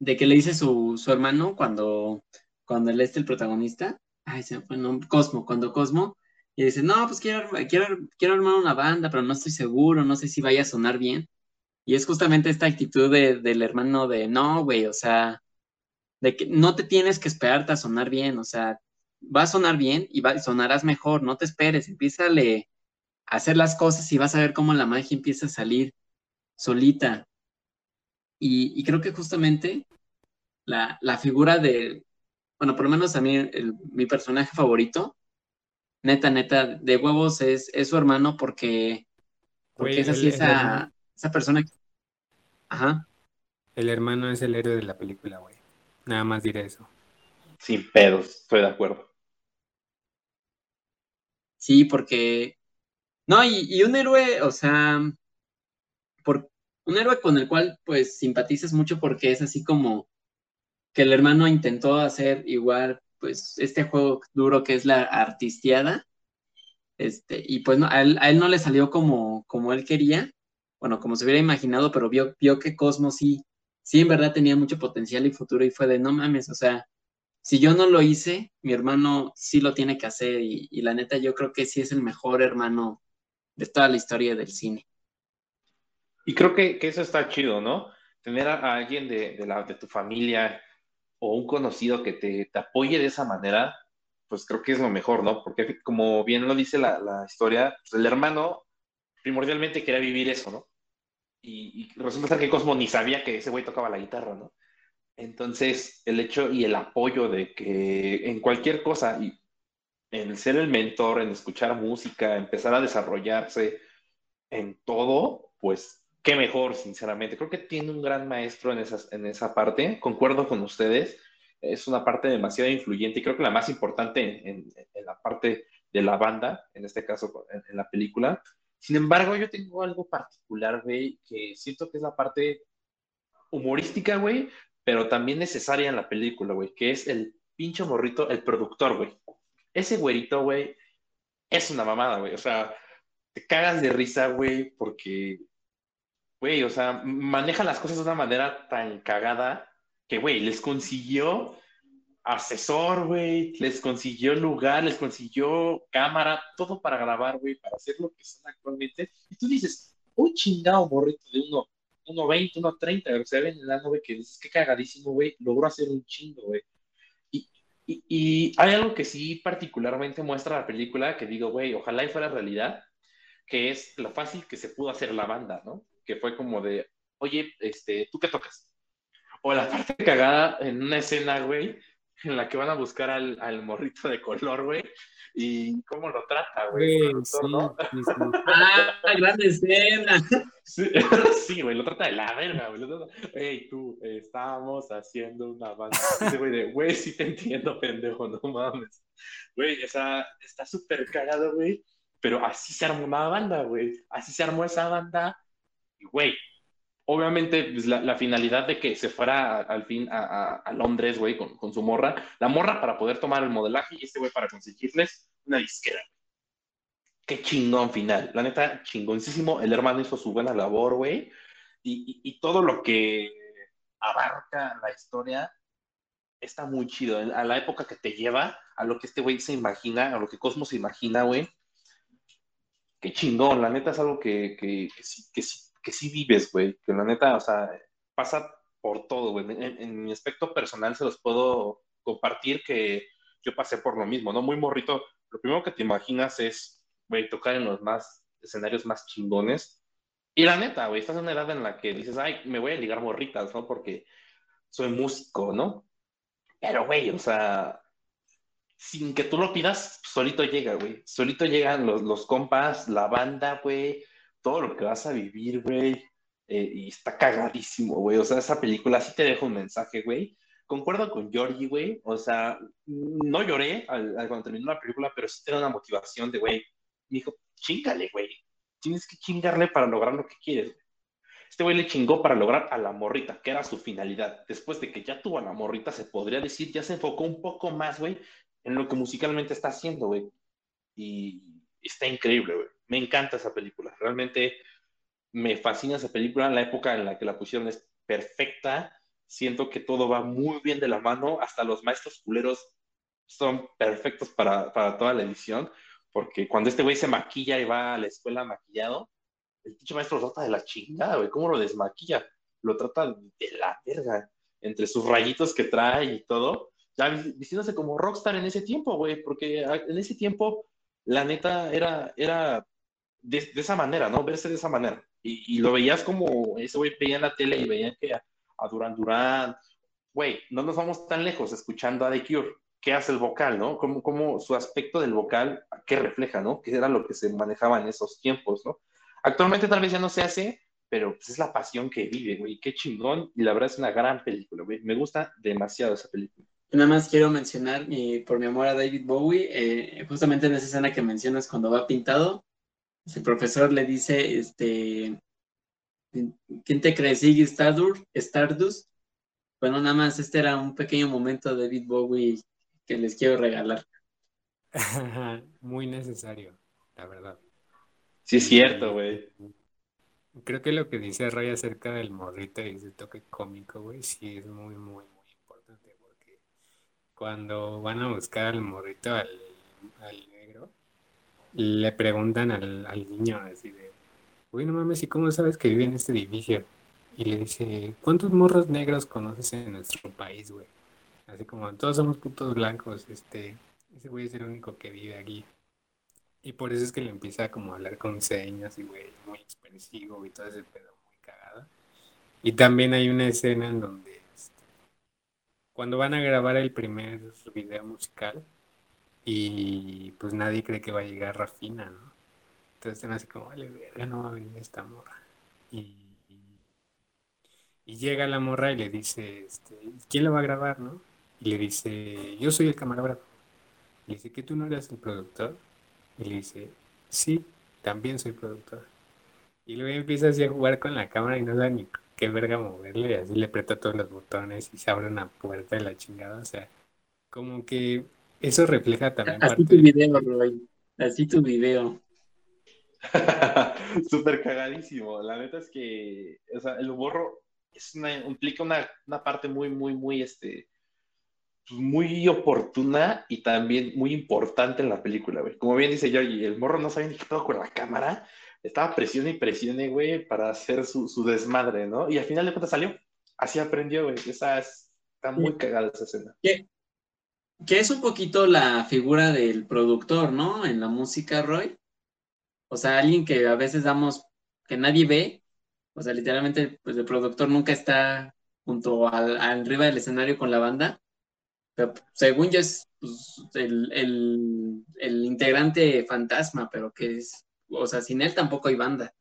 de que le dice su, su hermano cuando cuando él es el protagonista, ay, se me fue el Cosmo, cuando Cosmo y dice, "No, pues quiero quiero quiero armar una banda, pero no estoy seguro, no sé si vaya a sonar bien." Y es justamente esta actitud del hermano de, "No, güey, o sea, de que no te tienes que esperarte a sonar bien, o sea, va a sonar bien y va, sonarás mejor, no te esperes, empieza a hacer las cosas y vas a ver cómo la magia empieza a salir solita. Y, creo que justamente la, figura de, bueno, por lo menos a mí mi personaje favorito, neta, neta, de huevos es, es su hermano porque, porque es así esa, esa persona. Ajá. El hermano es el héroe de la película, güey. Nada más diré eso. Sin pedos, estoy de acuerdo. Sí, porque. No, y, un héroe, o sea. Por, un héroe con el cual, pues, simpatizas mucho porque es así como que el hermano intentó hacer igual, pues, este juego duro que es la artisteada. Este, y pues no, a, él, no le salió como, como él quería, bueno, como se hubiera imaginado, pero vio, vio que Cosmos sí sí en verdad tenía mucho potencial y futuro y fue de no mames, o sea, si yo no lo hice, mi hermano sí lo tiene que hacer y, la neta yo creo que sí es el mejor hermano de toda la historia del cine. Y creo que, que, eso está chido, ¿no? Tener a, alguien de, de, la, de tu familia o un conocido que te, te, apoye de esa manera, pues creo que es lo mejor, ¿no? Porque como bien lo dice la, la historia, pues el hermano primordialmente quería vivir eso, ¿no? Y, y resulta que Cosmo ni sabía que ese güey tocaba la guitarra, ¿no? Entonces, el hecho y el apoyo de que en cualquier cosa, en ser el mentor, en escuchar música, empezar a desarrollarse en todo, pues qué mejor, sinceramente. Creo que tiene un gran maestro en, esas, en esa parte, concuerdo con ustedes, es una parte demasiado influyente y creo que la más importante en, la parte de la banda, en este caso en, en, la película. Sin embargo, yo tengo algo particular, güey, que siento que es la parte humorística, güey, pero también necesaria en la película, güey, que es el pinche morrito, el productor, güey. Ese güerito, güey, es una mamada, güey. O sea, te cagas de risa, güey, porque, güey, o sea, maneja las cosas de una manera tan cagada que, güey, les consiguió asesor, güey, les consiguió lugar, les consiguió cámara, todo para grabar, güey, para hacer lo que son actualmente. Y tú dices, un chingado morrito de uno 1.20, 1.30, se ve en la nube que dices, qué cagadísimo, güey, logró hacer un chingo, güey. Y, hay algo que sí particularmente muestra la película, que digo, güey, ojalá y fuera realidad, que es lo fácil que se pudo hacer la banda, ¿no? Que fue como de, oye, este, ¿tú qué tocas? O la parte cagada en una escena, güey, en la que van a buscar al, al morrito de color, güey, y cómo lo trata, güey. Sí, ¿no? sí, sí. ah, gran escena. Sí, *laughs* güey, lo trata de la verga, güey. Ey, tú, eh, estábamos haciendo una banda. Ese güey de, güey, sí te entiendo, pendejo, no mames. Güey, o sea, está súper cagado, güey. Pero así se armó una banda, güey. Así se armó esa banda. Y, güey, obviamente pues, la, finalidad de que se fuera al fin a, a, a Londres, güey, con, con, su morra, la morra para poder tomar el modelaje y este güey para conseguirles una disquera. Qué chingón final, la neta, chingoncísimo. El hermano hizo su buena labor, güey, y, y, todo lo que abarca la historia está muy chido. A la época que te lleva, a lo que este güey se imagina, a lo que Cosmos se imagina, güey. Qué chingón, la neta es algo que, que, que que sí que sí vives, güey, que la neta, o sea, pasa por todo, güey. En, en, mi aspecto personal se los puedo compartir que yo pasé por lo mismo, ¿no? Muy morrito, lo primero que te imaginas es, güey, tocar en los más escenarios más chingones. Y la neta, güey, estás en una edad en la que dices, ay, me voy a ligar morritas, ¿no? Porque soy músico, ¿no? Pero, güey, o sea, sin que tú lo pidas, solito llega, güey. Solito llegan los, los compas, la banda, güey todo lo que vas a vivir, güey. Eh, y está cagadísimo, güey. O sea, esa película sí te deja un mensaje, güey. Concuerdo con Georgie, güey. O sea, no lloré al, cuando terminó la película, pero sí tenía una motivación de, güey, me dijo, chingale, güey. Tienes que chingarle para lograr lo que quieres, güey. Este güey le chingó para lograr a la morrita, que era su finalidad. Después de que ya tuvo a la morrita, se podría decir, ya se enfocó un poco más, güey, en lo que musicalmente está haciendo, güey. Y está increíble, güey me encanta esa película. Realmente me fascina esa película. La época en la que la pusieron es perfecta. Siento que todo va muy bien de la mano. Hasta los maestros culeros son perfectos para, para toda la edición. Porque cuando este güey se maquilla y va a la escuela maquillado, el dicho maestro lo trata de la chingada, güey. ¿Cómo lo desmaquilla? Lo trata de la verga. Entre sus rayitos que trae y todo. Ya vistiéndose como rockstar en ese tiempo, güey. Porque en ese tiempo, la neta, era, era de, esa manera, ¿no? Verse de esa manera. Y, lo veías como ese güey veía en la tele y veían que a, a Durán Durán, güey, no nos vamos tan lejos escuchando a The Cure. ¿Qué hace el vocal, no? ¿Cómo, cómo su aspecto del vocal, qué refleja, no? ¿Qué era lo que se manejaba en esos tiempos, no? Actualmente tal vez ya no se hace, pero pues es la pasión que vive, güey. Qué chingón. Y la verdad es una gran película, güey. Me gusta demasiado esa película. Nada más quiero mencionar, por mi amor a David Bowie, eh, justamente en esa escena que mencionas cuando va pintado, el profesor le dice, este, ¿quién te cree? ¿Sigue Stardust? Stardust? Bueno, nada más, este era un pequeño momento de David Bowie que les quiero regalar. *laughs* Muy necesario, la verdad. Sí, es cierto, güey. Creo que lo que dice Ray acerca del morrito y ese toque cómico, güey, sí es muy, muy, muy importante porque cuando van a buscar al morrito, al, al le preguntan al, al niño así de, güey, no mames, ¿y cómo sabes que vive en este edificio? Y le dice, ¿cuántos morros negros conoces en nuestro país, güey? Así como, todos somos putos blancos, este, ese güey es el único que vive aquí. Y por eso es que le empieza como a hablar con señas y, güey, muy expresivo y todo ese pedo muy cagado. Y también hay una escena en donde, este, cuando van a grabar el primer video musical, y pues nadie cree que va a llegar Rafina, ¿no? Entonces están así como, vale, verga, no va a venir esta morra. Y, y, llega la morra y le dice, este, ¿quién la va a grabar, no? Y le dice, yo soy el camarógrafo. Y dice, ¿que tú no eres el productor? Y le dice, sí, también soy productor. Y luego empieza así a jugar con la cámara y no sabe ni qué verga moverle. Y así le aprieta todos los botones y se abre una puerta de la chingada. O sea, como que eso refleja también. Así tu video, Roy. Así tu video. *laughs* Súper cagadísimo. La neta es que, o sea, el humor es implica una, una, parte muy, muy, muy, este, pues, muy oportuna y también muy importante en la película, güey. Como bien dice Georgie, el morro no sabía ni qué todo con la cámara. Estaba presione y presione, güey, para hacer su, su, desmadre, ¿no? Y al final de cuentas salió. Así aprendió, güey. Esa es, está muy cagada esa escena. ¿Qué? Que es un poquito la figura del productor, ¿no? En la música, Roy. O sea, alguien que a veces damos, que nadie ve, o sea, literalmente, pues el productor nunca está junto al, arriba del escenario con la banda, pero según yo es pues, el, el, el integrante fantasma, pero que es, o sea, sin él tampoco hay banda.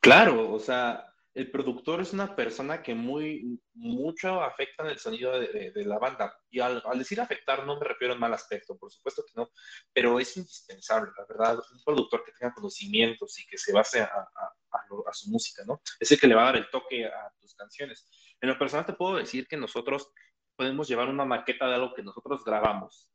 Claro, o sea, el productor es una persona que muy, mucho afecta en el sonido de, la banda. Y al, decir afectar no me refiero en mal aspecto, por supuesto que no, pero es indispensable, la verdad, un productor que tenga conocimientos y que se base a, su música, ¿no? Es el que le va a dar el toque a tus canciones. En lo personal te puedo decir que nosotros podemos llevar una maqueta de algo que nosotros grabamos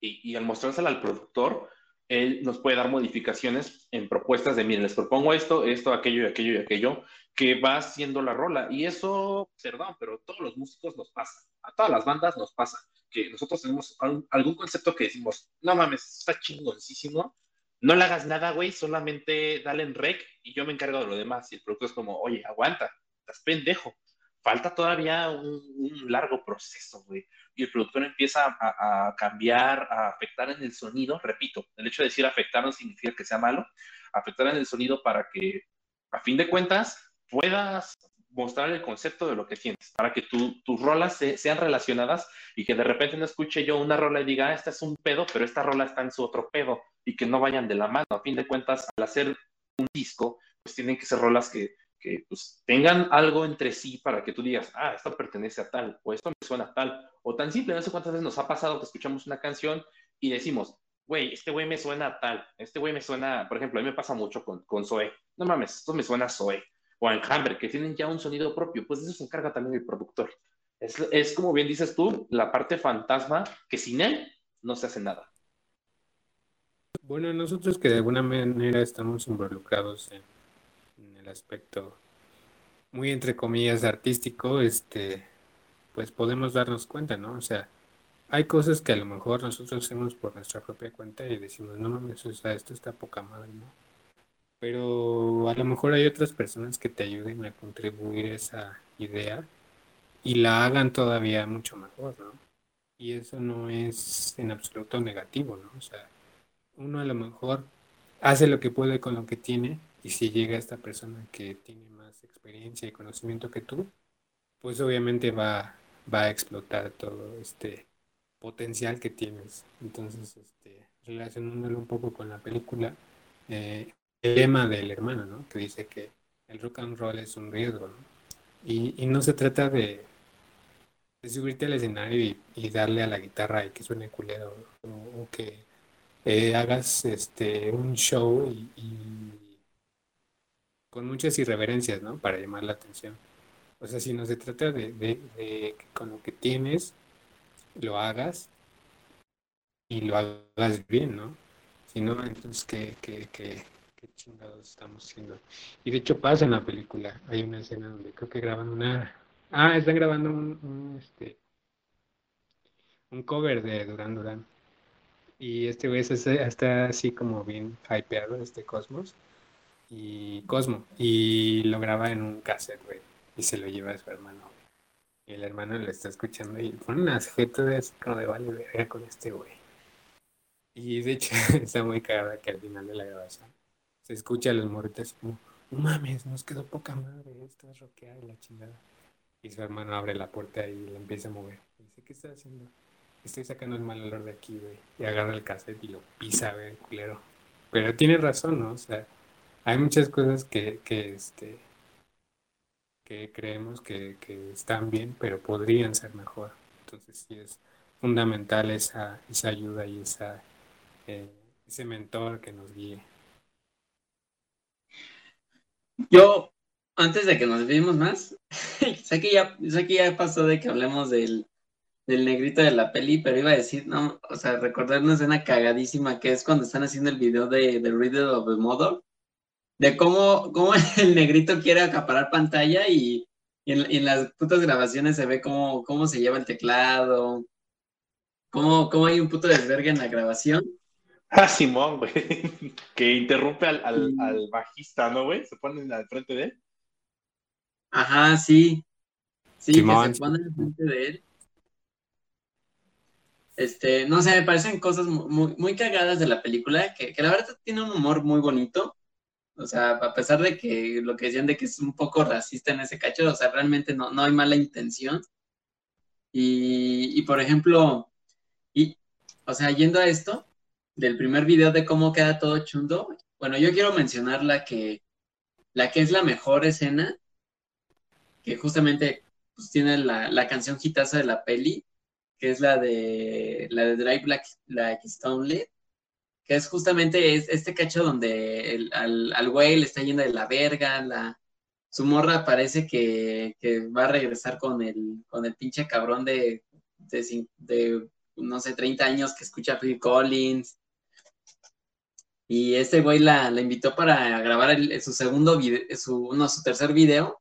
y, y al mostrársela al productor, él nos puede dar modificaciones en propuestas de, miren, les propongo esto, esto, aquello y aquello y aquello, que va haciendo la rola. Y eso, perdón, pero todos los músicos nos pasa, a todas las bandas nos pasa, que nosotros tenemos algún concepto que decimos, no mames, está chingoncísimo, no le hagas nada, güey, solamente dale en rec y yo me encargo de lo demás. Y el producto es como, oye, aguanta, estás pendejo. Falta todavía un largo proceso, güey y el productor empieza a, cambiar, a afectar en el sonido, repito, el hecho de decir afectar no significa que sea malo, afectar en el sonido para que, a fin de cuentas, puedas mostrar el concepto de lo que tienes, para que tus rolas sean relacionadas y que de repente no escuche yo una rola y diga, ah, esta es un pedo, pero esta rola está en su otro pedo y que no vayan de la mano. A fin de cuentas, al hacer un disco, pues tienen que ser rolas que, que pues, tengan algo entre sí para que tú digas, ah, esto pertenece a tal, o esto me suena a tal, o tan simple, no sé cuántas veces nos ha pasado que escuchamos una canción y decimos, güey, este güey me suena a tal, este güey me suena, por ejemplo, a mí me pasa mucho con, con Zoe, no mames, esto me suena a Zoe, o a Enjambre, que tienen ya un sonido propio, pues eso se encarga también el productor. Es, es como bien dices tú, la parte fantasma, que sin él no se hace nada. Bueno, nosotros que de alguna manera estamos involucrados en el aspecto muy entre comillas artístico, este, pues podemos darnos cuenta, ¿no? O sea, hay cosas que a lo mejor nosotros hacemos por nuestra propia cuenta y decimos, no mames, esto está poca madre, ¿no? Pero a lo mejor hay otras personas que te ayuden a contribuir esa idea y la hagan todavía mucho mejor, ¿no? Y eso no es en absoluto negativo, ¿no? O sea, uno a lo mejor hace lo que puede con lo que tiene y si llega esta persona que tiene más experiencia y conocimiento que tú, pues obviamente va, va a explotar todo este potencial que tienes. Entonces, este, relacionándolo un poco con la película, eh, el lema del hermano, ¿no? Que dice que el rock and roll es un riesgo, ¿no? Y, no se trata de, de subirte al escenario y, darle a la guitarra y que suene culero, o, que eh, hagas este un show y con muchas irreverencias, ¿no? Para llamar la atención. O sea, si no se trata de, que con lo que tienes lo hagas y lo hagas bien, ¿no? Si no, entonces, ¿qué, qué, qué, qué chingados estamos haciendo? Y de hecho pasa en la película. Hay una escena donde creo que graban una... Ah, están grabando un, este, un cover de Duran Duran. Y este güey está así como bien hypeado, este Cosmos y Cosmo. Y lo graba en un cassette, güey. Y se lo lleva a su hermano. Y el hermano le está escuchando y pone unas jetas de así como de vale verga con este güey. Y de hecho *laughs* está muy cagada que al final de la grabación se escucha a los morritos como, no mames, nos quedó poca madre, esto es rockear y la chingada. Y su hermano abre la puerta y la empieza a mover. Dice, ¿qué estás haciendo? Estoy sacando el mal olor de aquí, güey. Y agarra el cassette y lo pisa, güey, culero. Pero tiene razón, ¿no? O sea, hay muchas cosas que, que este, que creemos que, que están bien, pero podrían ser mejor. Entonces sí es fundamental esa, esa ayuda y esa, eh, ese mentor que nos guíe. Yo, antes de que nos vimos más, *laughs* sé que ya, sé que ya pasó de que hablemos del, del negrito de la peli, pero iba a decir, no, o sea, recordar una escena cagadísima que es cuando están haciendo el video de The Riddle of the Mother, de cómo, cómo *laughs* el negrito quiere acaparar pantalla y, y, en, y en, las putas grabaciones se ve cómo, cómo se lleva el teclado, cómo, cómo hay un puto desvergue en la grabación. *laughs* Ah, Simón, güey, *laughs* que interrumpe al, al, al bajista, ¿no, güey? Se pone al frente de él. Ajá, sí. Sí, Simón. que se pone al frente de él. Este, no sé, me parecen cosas muy, muy cagadas de la película, que, que, la verdad tiene un humor muy bonito. O sea, a pesar de que lo que decían de que es un poco racista en ese cacho, o sea, realmente no, no hay mala intención. Y, y por ejemplo, y, o sea, yendo a esto, del primer video de cómo queda todo chundo, bueno, yo quiero mencionar la que, la que es la mejor escena, que justamente pues, tiene la, la canción hitaza de la peli, que es la de la de Drive Black, Black Stone es justamente es, este cacho donde el, al, al güey le está yendo de la verga, la, su morra parece que, que, va a regresar con el, con el pinche cabrón de, de, no sé, 30 años que escucha a Phil Collins. Y este güey la, la invitó para grabar su segundo video, su, no, su tercer video.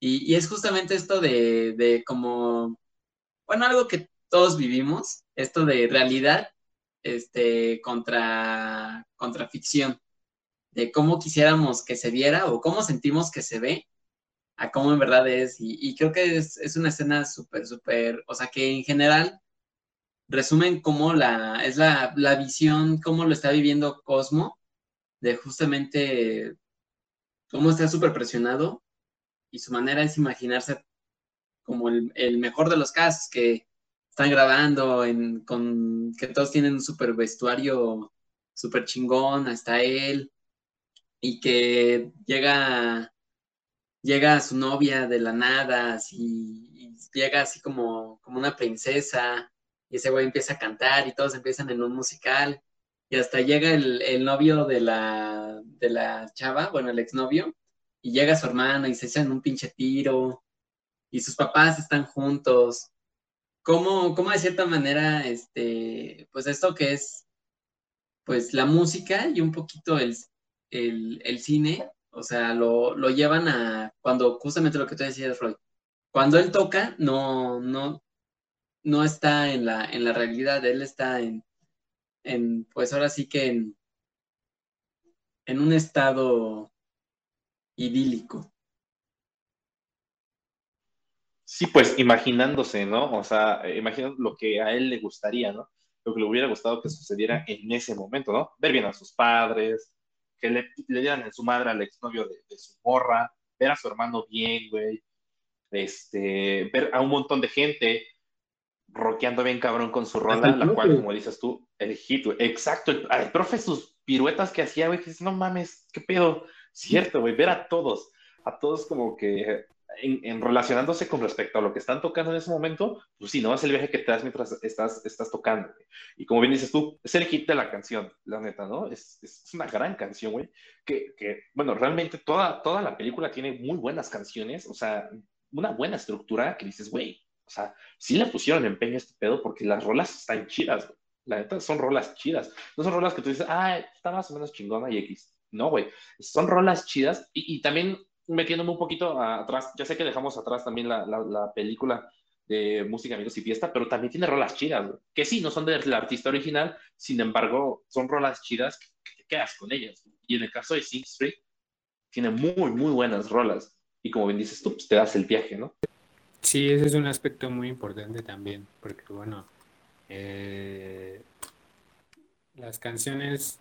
Y, y es justamente esto de, de como bueno, algo que todos vivimos, esto de realidad este, contra, contra ficción, de cómo quisiéramos que se viera o cómo sentimos que se ve a cómo en verdad es. Y, creo que es, es una escena súper, súper, o sea, que en general resumen cómo la, es la, la visión, cómo lo está viviendo Cosmo, de justamente cómo está súper presionado y su manera es imaginarse como el, el, mejor de los casos, que están grabando, en, con, que todos tienen un super vestuario súper chingón, hasta él, y que llega, llega su novia de la nada, y llega así como, como una princesa, y ese güey empieza a cantar y todos empiezan en un musical, y hasta llega el, el novio de la, de la chava, bueno, el exnovio, y llega su hermana y se echan un pinche tiro, y sus papás están juntos. ¿Cómo, cómo de cierta manera, este, pues esto que es, pues la música y un poquito el, el, el cine, o sea, lo, lo, llevan a, cuando justamente lo que tú decías, Roy, cuando él toca, no, no, no está en la, en la realidad, él está en, en, pues ahora sí que en, en un estado idílico. Sí, pues imaginándose, ¿no? O sea, imaginando lo que a él le gustaría, ¿no? Lo que le hubiera gustado que sucediera en ese momento, ¿no? Ver bien a sus padres, que le, le dieran en su madre al exnovio de, de su morra, ver a su hermano bien, güey, este, ver a un montón de gente rockeando bien cabrón con su rola, la cual, como dices tú, el hit, güey. Exacto, el, el, profe sus piruetas que hacía, güey, que dices, no mames, qué pedo. Cierto, güey, ver a todos, a todos como que en, en, relacionándose con respecto a lo que están tocando en ese momento, pues sí, ¿no? Es el viaje que te das mientras estás, estás tocando. Y como bien dices tú, es el hit de la canción, la neta, ¿no? Es, es, es una gran canción, güey. Que, que, bueno, realmente toda, toda la película tiene muy buenas canciones, o sea, una buena estructura que dices, güey, o sea, sí le pusieron empeño a este pedo porque las rolas están chidas, güey. La neta son rolas chidas. No son rolas que tú dices, ah, está más o menos chingona y X. No, güey. Son rolas chidas y, y también metiéndome un poquito atrás, ya sé que dejamos atrás también la, la, la película de Música, Amigos y Fiesta, pero también tiene rolas chidas, que sí, no son del artista original, sin embargo, son rolas chidas que te quedas con ellas. Y en el caso de Sing Street, tiene muy, muy buenas rolas. Y como bien dices tú, pues te das el viaje, ¿no? Sí, ese es un aspecto muy importante también, porque bueno, eh, las canciones,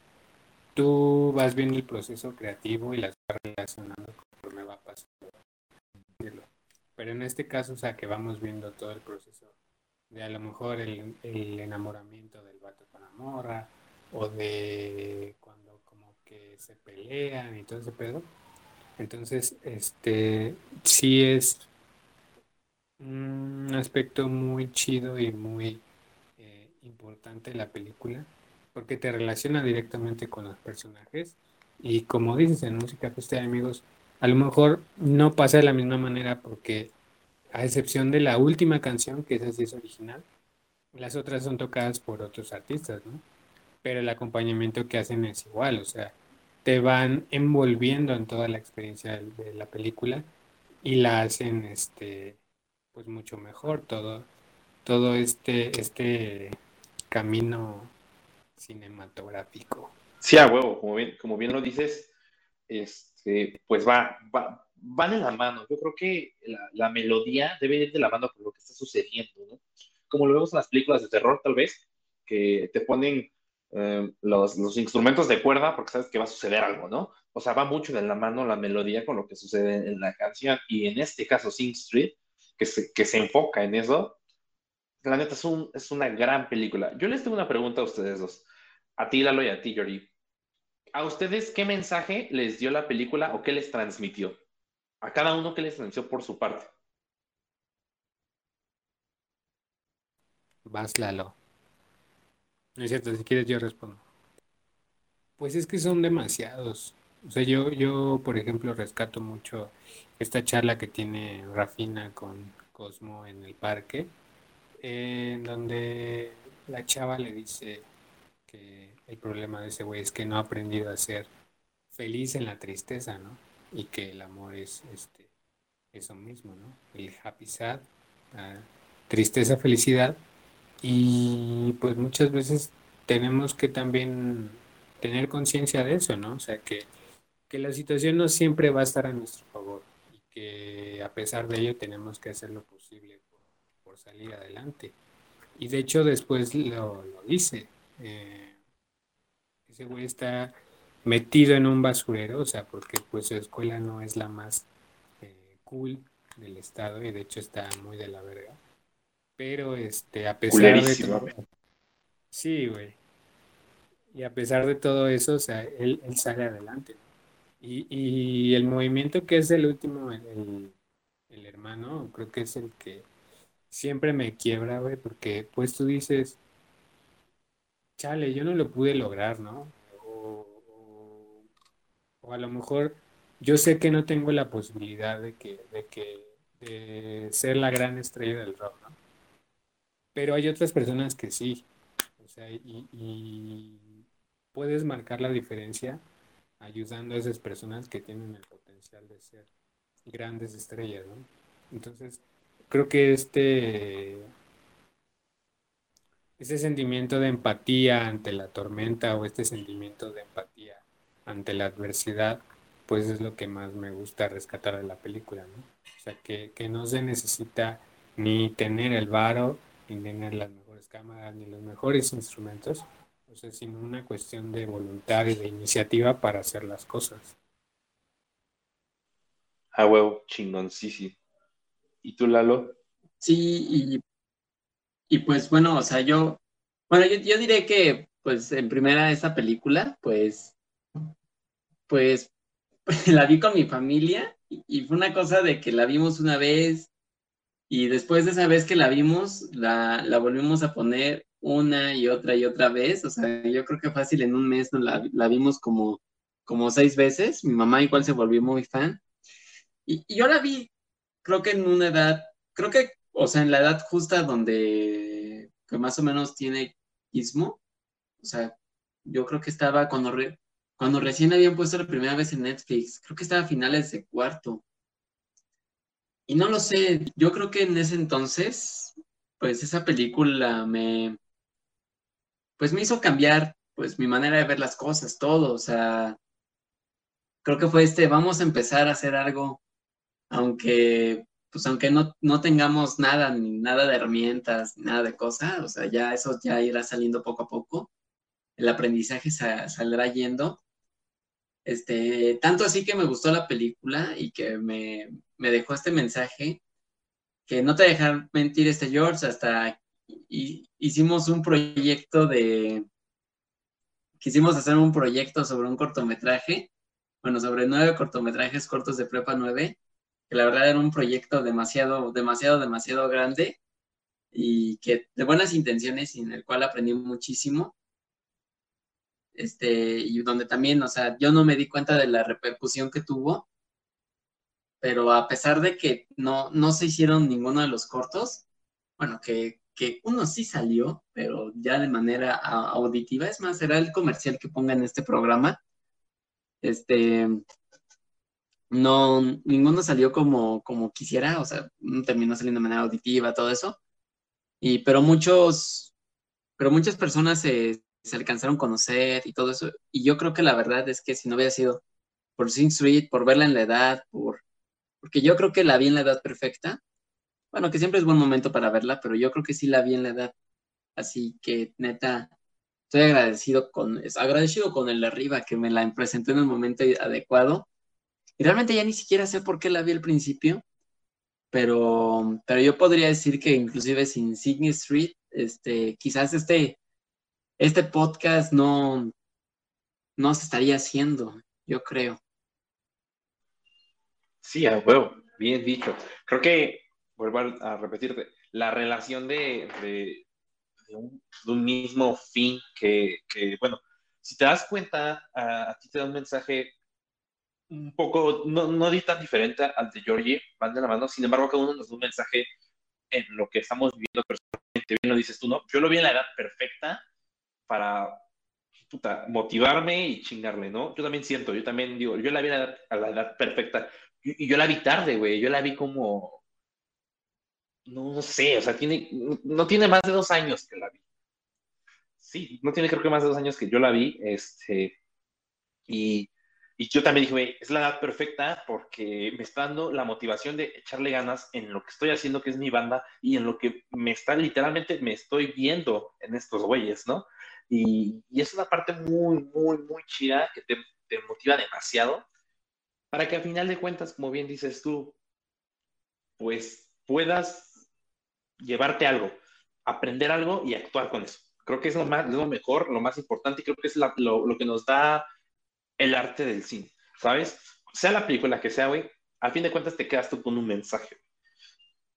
tú vas viendo el proceso creativo y las vas relacionando pasando. Pero en este caso, o sea, que vamos viendo todo el proceso de a lo mejor el, el enamoramiento del vato con la morra, o de cuando como que se pelean y todo ese pedo. Entonces, este, sí es un aspecto muy chido y muy eh, importante la película porque te relaciona directamente con los personajes y como dices en música de amigos a lo mejor no pasa de la misma manera porque a excepción de la última canción que esa sí es original las otras son tocadas por otros artistas ¿no? pero el acompañamiento que hacen es igual o sea te van envolviendo en toda la experiencia de la película y la hacen este pues mucho mejor todo, todo este, este camino cinematográfico. Sí, a huevo, como bien, como bien lo dices, este, pues va, va, van en la mano. Yo creo que la, melodía debe ir de la mano con lo que está sucediendo, ¿no? Como lo vemos en las películas de terror, tal vez, que te ponen eh, los, los, instrumentos de cuerda porque sabes que va a suceder algo, ¿no? O sea, va mucho de la mano la melodía con lo que sucede en la canción. Y en este caso, Sing Street, que se, que se enfoca en eso, la neta es, un, es una gran película. Yo les tengo una pregunta a ustedes dos, a ti Lalo y a ti Yori. ¿A ustedes qué mensaje les dio la película o qué les transmitió? A cada uno qué les transmitió por su parte. Vas, Lalo. No es cierto, si quieres yo respondo. Pues es que son demasiados. O sea, yo, yo, por ejemplo, rescato mucho esta charla que tiene Rafina con Cosmo en el parque, en donde la chava le dice que el problema de ese güey es que no ha aprendido a ser feliz en la tristeza, ¿no? Y que el amor es este eso mismo, ¿no? El happy sad, tristeza, felicidad. Y pues muchas veces tenemos que también tener conciencia de eso, ¿no? O sea, que, que la situación no siempre va a estar a nuestro favor que a pesar de ello tenemos que hacer lo posible por, salir adelante. Y de hecho después lo, dice. Eh, ese güey está metido en un basurero, o sea, porque pues su escuela no es la más eh, cool del estado y de hecho está muy de la verga. Pero este, a pesar de todo... Sí, güey. Y a pesar de todo eso, o sea, él, él sale adelante. Y, y el movimiento que es el último, el, el, hermano, creo que es el que siempre me quiebra, güey, porque pues tú dices, chale, yo no lo pude lograr, ¿no? O, o, a lo mejor yo sé que no tengo la posibilidad de que, de que, de ser la gran estrella del rock, ¿no? Pero hay otras personas que sí, o sea, y, y puedes marcar la diferencia ayudando a esas personas que tienen el potencial de ser grandes estrellas, ¿no? Entonces, creo que este, ese sentimiento de empatía ante la tormenta o este sentimiento de empatía ante la adversidad, pues es lo que más me gusta rescatar de la película, ¿no? O sea, que, que no se necesita ni tener el varo, ni tener las mejores cámaras, ni los mejores instrumentos, o sea, sino una cuestión de voluntad y de iniciativa para hacer las cosas. Ah, huevo, chingón, sí, sí. ¿Y tú, Lalo? Sí, y, y pues bueno, o sea, yo, bueno, yo, yo diré que, pues, en primera esa película, pues, pues, *laughs* la vi con mi familia y, y fue una cosa de que la vimos una vez y después de esa vez que la vimos, la, la volvimos a poner una y otra y otra vez. O sea, yo creo que fácil en un mes ¿no? la, la, vimos como, como seis veces. Mi mamá igual se volvió muy fan. Y, y, yo la vi, creo que en una edad, creo que, o sea, en la edad justa donde que más o menos tiene ismo. O sea, yo creo que estaba cuando, re, cuando recién habían puesto la primera vez en Netflix. Creo que estaba a finales de cuarto. Y no lo sé, yo creo que en ese entonces, pues esa película me, pues me hizo cambiar pues mi manera de ver las cosas, todo, o sea, creo que fue este, vamos a empezar a hacer algo, aunque, pues aunque no, no tengamos nada, ni nada de herramientas, ni nada de cosas, o sea, ya eso ya irá saliendo poco a poco, el aprendizaje saldrá yendo. Este, tanto así que me gustó la película y que me, me dejó este mensaje, que no te dejan mentir este George, hasta hicimos un proyecto de, quisimos hacer un proyecto sobre un cortometraje, bueno, sobre nueve cortometrajes cortos de Prepa 9, que la verdad era un proyecto demasiado, demasiado, demasiado grande y que de buenas intenciones y en el cual aprendí muchísimo. Este, y donde también, o sea, yo no me di cuenta de la repercusión que tuvo, pero a pesar de que no, no se hicieron ninguno de los cortos, bueno, que que uno sí salió, pero ya de manera auditiva. Es más, será el comercial que ponga en este programa. Este, no, ninguno salió como, como quisiera, o sea, terminó saliendo de manera auditiva, todo eso. Y, pero muchos, pero muchas personas se, se alcanzaron a conocer y todo eso. Y yo creo que la verdad es que si no hubiera sido por Sing Street, por verla en la edad, por, porque yo creo que la vi en la edad perfecta, bueno, que siempre es buen momento para verla, pero yo creo que sí la vi en la edad. Así que, neta, estoy agradecido con, agradecido con el de arriba que me la presentó en el momento adecuado. Y realmente ya ni siquiera sé por qué la vi al principio, pero, pero yo podría decir que inclusive sin Sydney Street, este, quizás este, este podcast no, no se estaría haciendo, yo creo. Sí, a huevo, bien dicho. Creo que vuelvo a repetirte, la relación de, de, un, mismo fin que, que, bueno, si te das cuenta, a, ti te da un mensaje un poco, no, no tan diferente al de Georgie, van de la mano, sin embargo, cada uno nos da un mensaje en lo que estamos viviendo personalmente, bien lo dices tú, ¿no? Yo lo vi en la edad perfecta para puta, motivarme y chingarle, ¿no? Yo también siento, yo también digo, yo la vi a a la edad perfecta, y, y yo la vi tarde, güey, yo la vi como no sé, o sea, tiene, no tiene más de dos años que la vi. Sí, no tiene creo que más de dos años que yo la vi, este, y, y yo también dije, güey, es la edad perfecta porque me está dando la motivación de echarle ganas en lo que estoy haciendo, que es mi banda, y en lo que me está, literalmente, me estoy viendo en estos güeyes, ¿no? Y, y es una parte muy, muy, muy chida que te, te motiva demasiado para que al final de cuentas, como bien dices tú, pues puedas llevarte algo, aprender algo y actuar con eso. Creo que es lo, más, lo mejor, lo más importante y creo que es lo, lo, que nos da el arte del cine, ¿sabes? Sea la película que sea, güey, al fin de cuentas te quedas tú con un mensaje.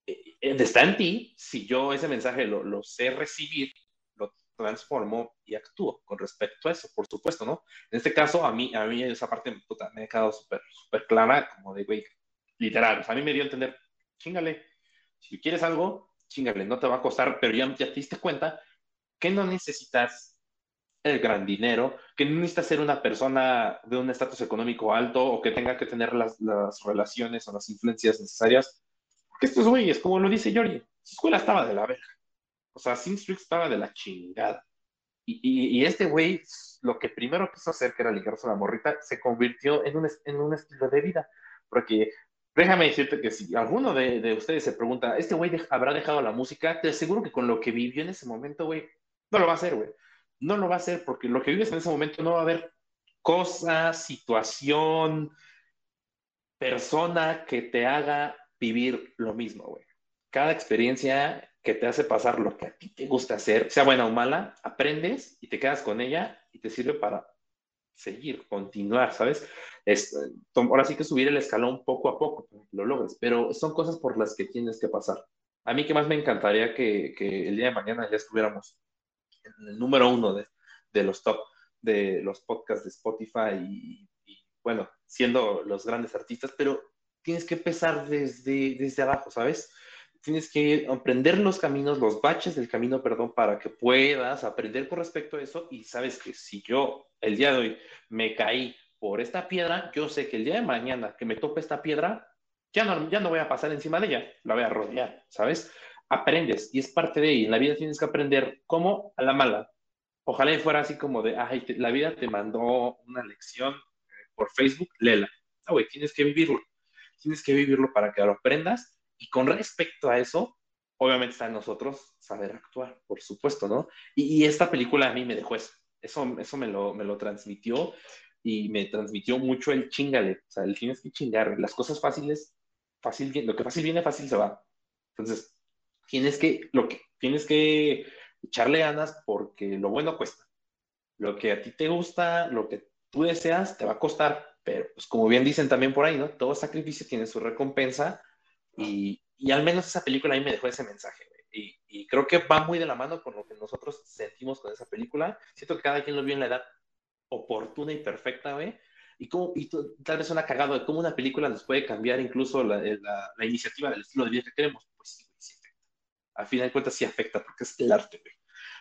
Eh, eh, está en ti, si yo ese mensaje lo, lo sé recibir, lo transformo y actúo con respecto a eso, por supuesto, ¿no? En este caso, a mí, a mí esa parte puta, me ha quedado súper, súper clara, como de, güey, literal. O sea, a mí me dio a entender, chingale, si quieres algo, chingale, no te va a costar, pero ya, ya te diste cuenta que no necesitas el gran dinero, que no necesitas ser una persona de un estatus económico alto o que tenga que tener las, las relaciones o las influencias necesarias. Porque estos güeyes, como lo dice Yori, su escuela estaba de la verga. O sea, Sin Street estaba de la chingada. Y, y, y, este güey, lo que primero quiso hacer, que era ligarse a la morrita, se convirtió en un, en un estilo de vida. Porque Déjame decirte que si alguno de, ustedes se pregunta, ¿este güey habrá dejado la música? Te aseguro que con lo que vivió en ese momento, güey, no lo va a hacer, güey. No lo va a hacer porque lo que vives en ese momento no va a haber cosa, situación, persona que te haga vivir lo mismo, güey. Cada experiencia que te hace pasar lo que a ti te gusta hacer, sea buena o mala, aprendes y te quedas con ella y te sirve para seguir, continuar, ¿sabes? Es, ahora sí que subir el escalón poco a poco lo logres, pero son cosas por las que tienes que pasar. A mí que más me encantaría que, que, el día de mañana ya estuviéramos el número uno de, de los top de los podcasts de Spotify y, y, bueno, siendo los grandes artistas, pero tienes que empezar desde, desde abajo, ¿sabes? tienes que aprender los caminos, los baches del camino, perdón, para que puedas aprender con respecto a eso y sabes que si yo el día de hoy me caí por esta piedra, yo sé que el día de mañana que me tope esta piedra, ya no, ya no voy a pasar encima de ella, la voy a rodear, ¿sabes? Aprendes y es parte de ahí. En la vida tienes que aprender cómo a la mala. ojalá fuera así como de, ay, la vida te mandó una lección eh, por Facebook, léela. No, güey, tienes que vivirlo. Tienes que vivirlo para que lo aprendas. Y con respecto a eso, obviamente está en nosotros saber actuar, por supuesto, ¿no? Y, esta película a mí me dejó eso. Eso, eso me, lo, me lo transmitió y me transmitió mucho el chingale. O sea, el tienes que chingar. Las cosas fáciles, fácil, lo que fácil viene, fácil se va. Entonces, tienes que, lo que, tienes que echarle ganas porque lo bueno cuesta. Lo que a ti te gusta, lo que tú deseas, te va a costar. Pero, pues como bien dicen también por ahí, ¿no? Todo sacrificio tiene su recompensa y, y al menos esa película a mí me dejó ese mensaje. Y, y, creo que va muy de la mano con lo que nosotros sentimos con esa película. Siento que cada quien lo vio en la edad oportuna y perfecta, güey. Y, cómo, y tal vez suena cagado de cómo una película nos puede cambiar incluso la, la, la iniciativa del estilo de vida que queremos. Pues sí, sí afecta. Al final de cuentas sí afecta porque es el arte, güey.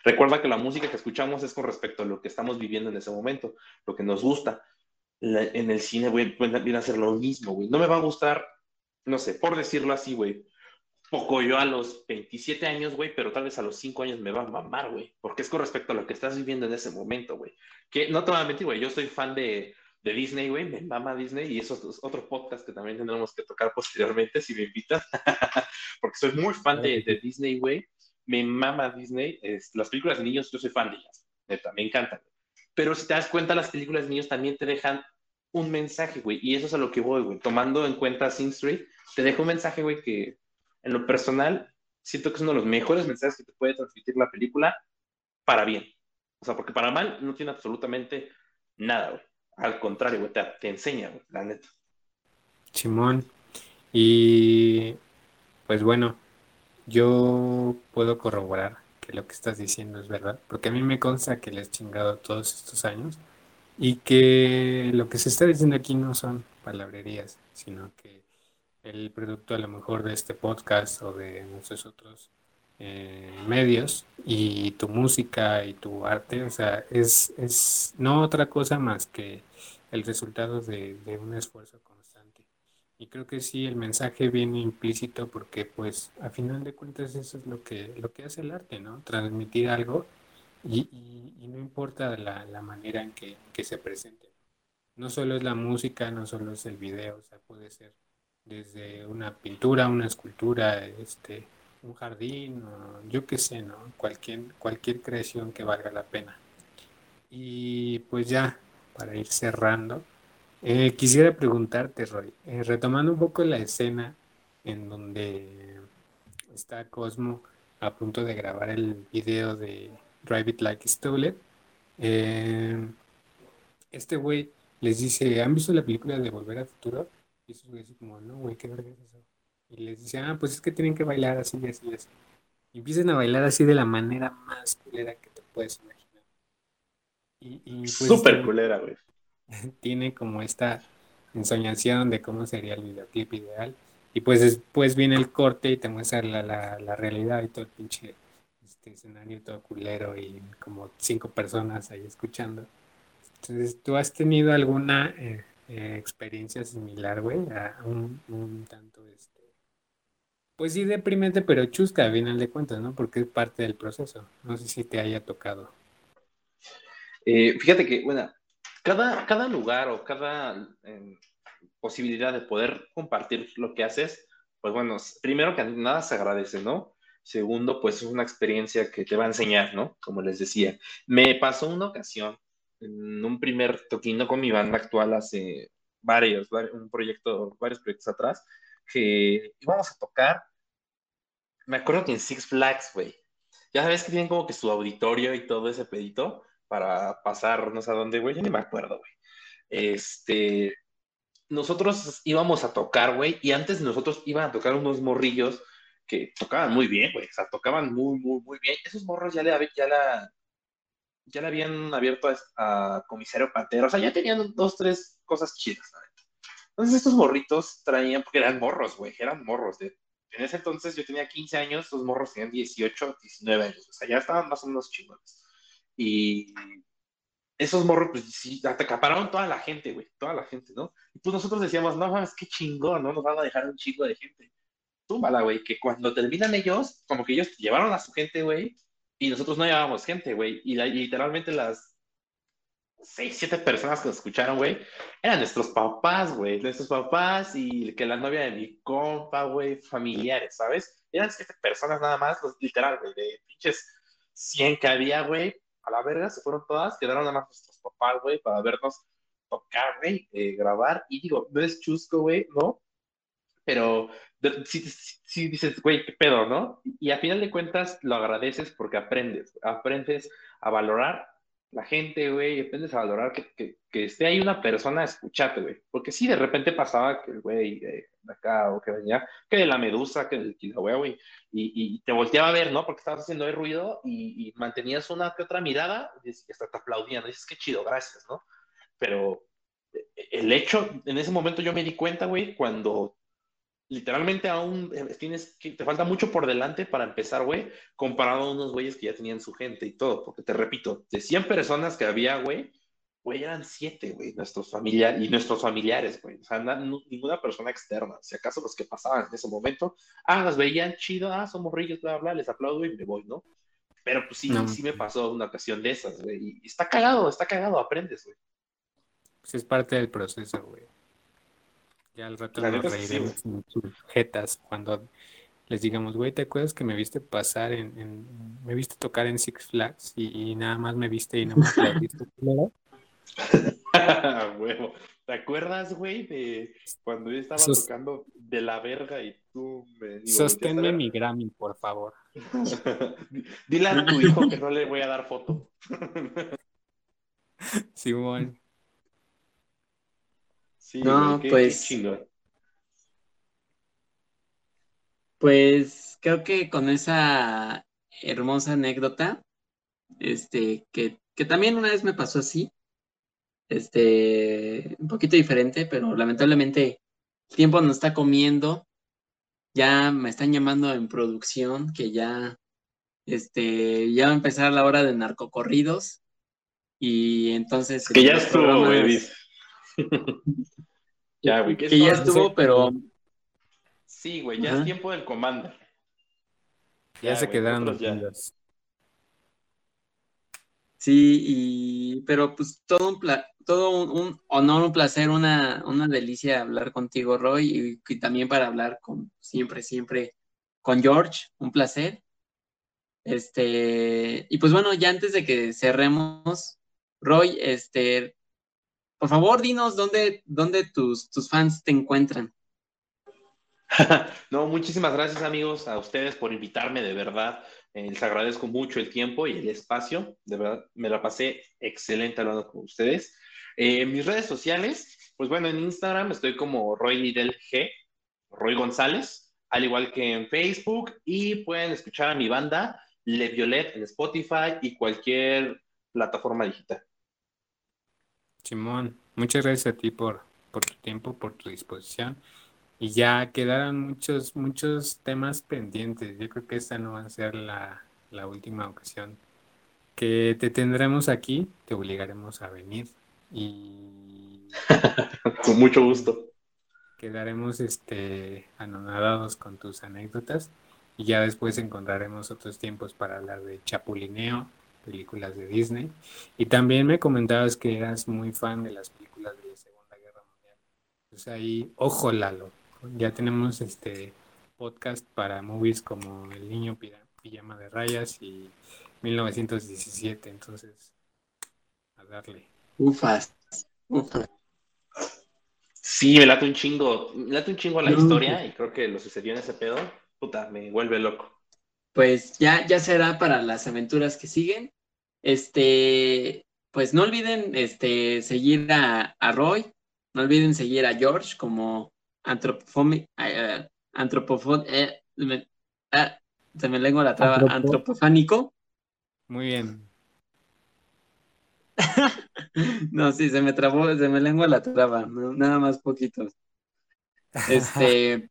Recuerda que la música que escuchamos es con respecto a lo que estamos viviendo en ese momento, lo que nos gusta. en el cine, güey, viene a ser lo mismo, güey. No me va a gustar, no sé, por decirlo así, güey, poco yo a los 27 años, güey, pero tal vez a los 5 años me va a mamar, güey, porque es con respecto a lo que estás viviendo en ese momento, güey. Que no te voy a mentir, güey, yo soy fan de, de Disney, güey, me mama Disney y eso es otro podcast que también tendremos que tocar posteriormente si me invitas, *laughs* porque soy muy fan de, de Disney, güey me mama Disney. Las películas de niños, yo soy fan de ellas. Neta, me encantan. Pero si te das cuenta, las películas de niños también te dejan un mensaje, güey. Y eso es a lo que voy, güey. Tomando en cuenta Sing Street, te dejo un mensaje, güey, que en lo personal siento que es uno de los mejores mensajes que te puede transmitir la película para bien. O sea, porque para mal no tiene absolutamente nada, güey. Al contrario, te, te enseña, güey, la neta. Simón. Y pues bueno, yo puedo corroborar que lo que estás diciendo es verdad, porque a mí me consta que le has chingado todos estos años y que lo que se está diciendo aquí no son palabrerías, sino que el producto a lo mejor de este podcast o de muchos otros eh, medios y tu música y tu arte, o sea, es, es no otra cosa más que el resultado de, de un esfuerzo y creo que sí, el mensaje viene implícito porque pues a final de cuentas eso es lo que, lo que hace el arte, ¿no? Transmitir algo y, no importa la, manera en que, se presente. No solo es la música, no solo es el video, o sea, puede ser desde una pintura, una escultura, este, un jardín, yo qué sé, ¿no? Cualquier, cualquier creación que valga la pena. Y pues ya, para ir cerrando, eh, quisiera preguntarte, Roy, eh, retomando un poco la escena en donde está Cosmo a punto de grabar el video de Drive It Like Stolen, eh, este güey les dice, ¿han visto la película de Volver al Futuro? Y esos güeyes como, no, güey, ¿qué verga es eso? Y les dice, ah, pues es que tienen que bailar así y así y así. Y empiezan a bailar así de la manera más culera que te puedes imaginar. Y, y pues, Súper culera, güey. *laughs* tiene como esta ensoñación de cómo sería el videoclip ideal. Y pues después viene el corte y te muestra la, la, realidad y todo el pinche este escenario todo culero y como cinco personas ahí escuchando. Entonces, ¿tú has tenido alguna eh, eh, experiencia similar, güey? A un, un, tanto, este, pues sí, deprimente, pero chusca, a final de cuentas, ¿no? Porque es parte del proceso. No sé si te haya tocado. Eh, fíjate que, bueno, cada, cada lugar o cada em, posibilidad de poder compartir lo que haces, pues bueno, primero que nada se agradece, ¿no? Segundo, pues es una experiencia que te va a enseñar, ¿no? Como les decía. Me pasó una ocasión, en un primer toquino con mi banda actual hace varios, un proyecto, varios proyectos atrás, que íbamos a tocar, me acuerdo que en Six Flags, güey. Ya sabes que tienen como que su auditorio y todo ese pedito para pasar no sé a dónde, güey, ya ni me acuerdo, güey. Este, nosotros íbamos a tocar, güey, y antes nosotros iban a tocar unos morrillos que tocaban muy bien, güey, o sea, tocaban muy, muy, muy bien. Esos morros ya le, ya la, ya le habían abierto a, Comisario Pantera, o sea, ya tenían dos, tres cosas chidas, ¿sabes? Entonces estos morritos traían, porque eran morros, güey, eran morros. De, en ese entonces yo tenía 15 años, los morros tenían 18, 19 años, o sea, ya estaban más o menos chingones. Y esos morros, pues sí, acapararon toda la gente, güey, toda la gente, ¿no? Y pues nosotros decíamos, no mames, qué chingón, ¿no? Nos van a dejar un chingo de gente. Túmbala, güey, que cuando terminan ellos, como que ellos llevaron a su gente, güey, y nosotros no llevábamos gente, güey. Y, literalmente las seis, siete personas que nos escucharon, güey, eran nuestros papás, güey. Nuestros papás y que la novia de mi compa, güey, familiares, ¿sabes? Eran siete personas nada más, pues, literal, güey, de pinches 100 que había, güey. A la verga, se fueron todas, quedaron nada más nuestros papás, güey, para vernos tocar, güey, eh, grabar. Y digo, no es chusco, güey, ¿no? Pero si, dices, güey, qué pedo, ¿no? Y a final de cuentas lo agradeces porque aprendes, aprendes a valorar la gente, güey, aprendes a valorar que, que, esté ahí una persona a escucharte, güey. Porque sí, de repente pasaba que el güey de acá o que venía, que de la medusa, que del Kilauea, güey, y, y, te volteaba a ver, ¿no? Porque estabas haciendo el ruido y, mantenías una que otra mirada y hasta te aplaudían, dices, qué chido, gracias, ¿no? Pero eh, el hecho, en ese momento yo me di cuenta, güey, cuando literalmente aún eh, tienes que, te falta mucho por delante para empezar, güey, comparado a unos güeyes que ya tenían su gente y todo, porque te repito, de 100 personas que había, güey, güey, eran 7, güey, nuestros familiares y nuestros familiares, güey, o sea, ninguna persona externa, si acaso los que pasaban en ese momento, ah, las veían chido, ah, somos reyes, bla, bla, les aplaudo y me voy, ¿no? Pero pues sí, sí me pasó una ocasión de esas, güey, y está cagado, está cagado, aprendes, güey. Pues es parte del proceso, güey. Ya al rato nos reiremos en sus jetas cuando les digamos, güey, ¿te acuerdas que me viste pasar en, me viste tocar en Six Flags y, nada más me viste y no me viste *laughs* *laughs* Huevo. ¿Te acuerdas, güey, de cuando yo estaba tocando de la verga y tú me digo, Sosténme mi Grammy, por favor. *laughs* Dile a tu hijo que no le voy a dar foto. Simón no, pues. pues creo que con esa hermosa anécdota, este, que, que también una vez me pasó así, este, un poquito diferente, pero lamentablemente el tiempo nos está comiendo. Ya me están llamando en producción, que ya, este, ya va a empezar la hora de narcocorridos. Y entonces. Que ya estuvo, güey. Ya, güey. Que, ya estuvo, pero. Sí, güey, ya es tiempo del Commander. Ya, se quedaron los días. Sí, y pero pues todo un todo un, honor, un placer, una, una delicia hablar contigo, Roy, y, y, también para hablar con siempre, siempre con George, un placer. Este, y pues bueno, ya antes de que cerremos, Roy, este, por favor, dinos dónde, dónde tus, tus fans te encuentran. *laughs* no, muchísimas gracias amigos a ustedes por invitarme, de verdad. Eh, les agradezco mucho el tiempo y el espacio. De verdad, me la pasé excelente hablando con ustedes. Eh, mis redes sociales, pues bueno, en Instagram estoy como Roy Lidl G, Roy González, al igual que en Facebook. Y pueden escuchar a mi banda Le Violet en Spotify y cualquier plataforma digital. Simón, muchas gracias a ti por, por tu tiempo, por tu disposición. Y ya quedaron muchos, muchos temas pendientes. Yo creo que esta no va a ser la, la última ocasión que te tendremos aquí. Te obligaremos a venir y... *laughs* con mucho gusto. Quedaremos este, anonadados con tus anécdotas y ya después encontraremos otros tiempos para hablar de chapulineo películas de Disney. Y también me comentabas que eras muy fan de las películas de la Segunda Guerra Mundial. Pues ahí, ojo Lalo, ya tenemos este podcast para movies como El Niño Pijama de Rayas y 1917, entonces a darle. Ufas, ufas. Sí, me late un chingo, me late un chingo la historia y creo que lo sucedió en ese pedo, puta, me vuelve loco pues ya, ya será para las aventuras que siguen. Este, pues no olviden este, seguir a, Roy, no olviden seguir a George como antropofónico, eh, eh, ah, se me lengua la traba, antropofánico. Muy bien. *laughs* no, sí, se me trabó, se me lengua la traba, nada más poquitos. *laughs* Este,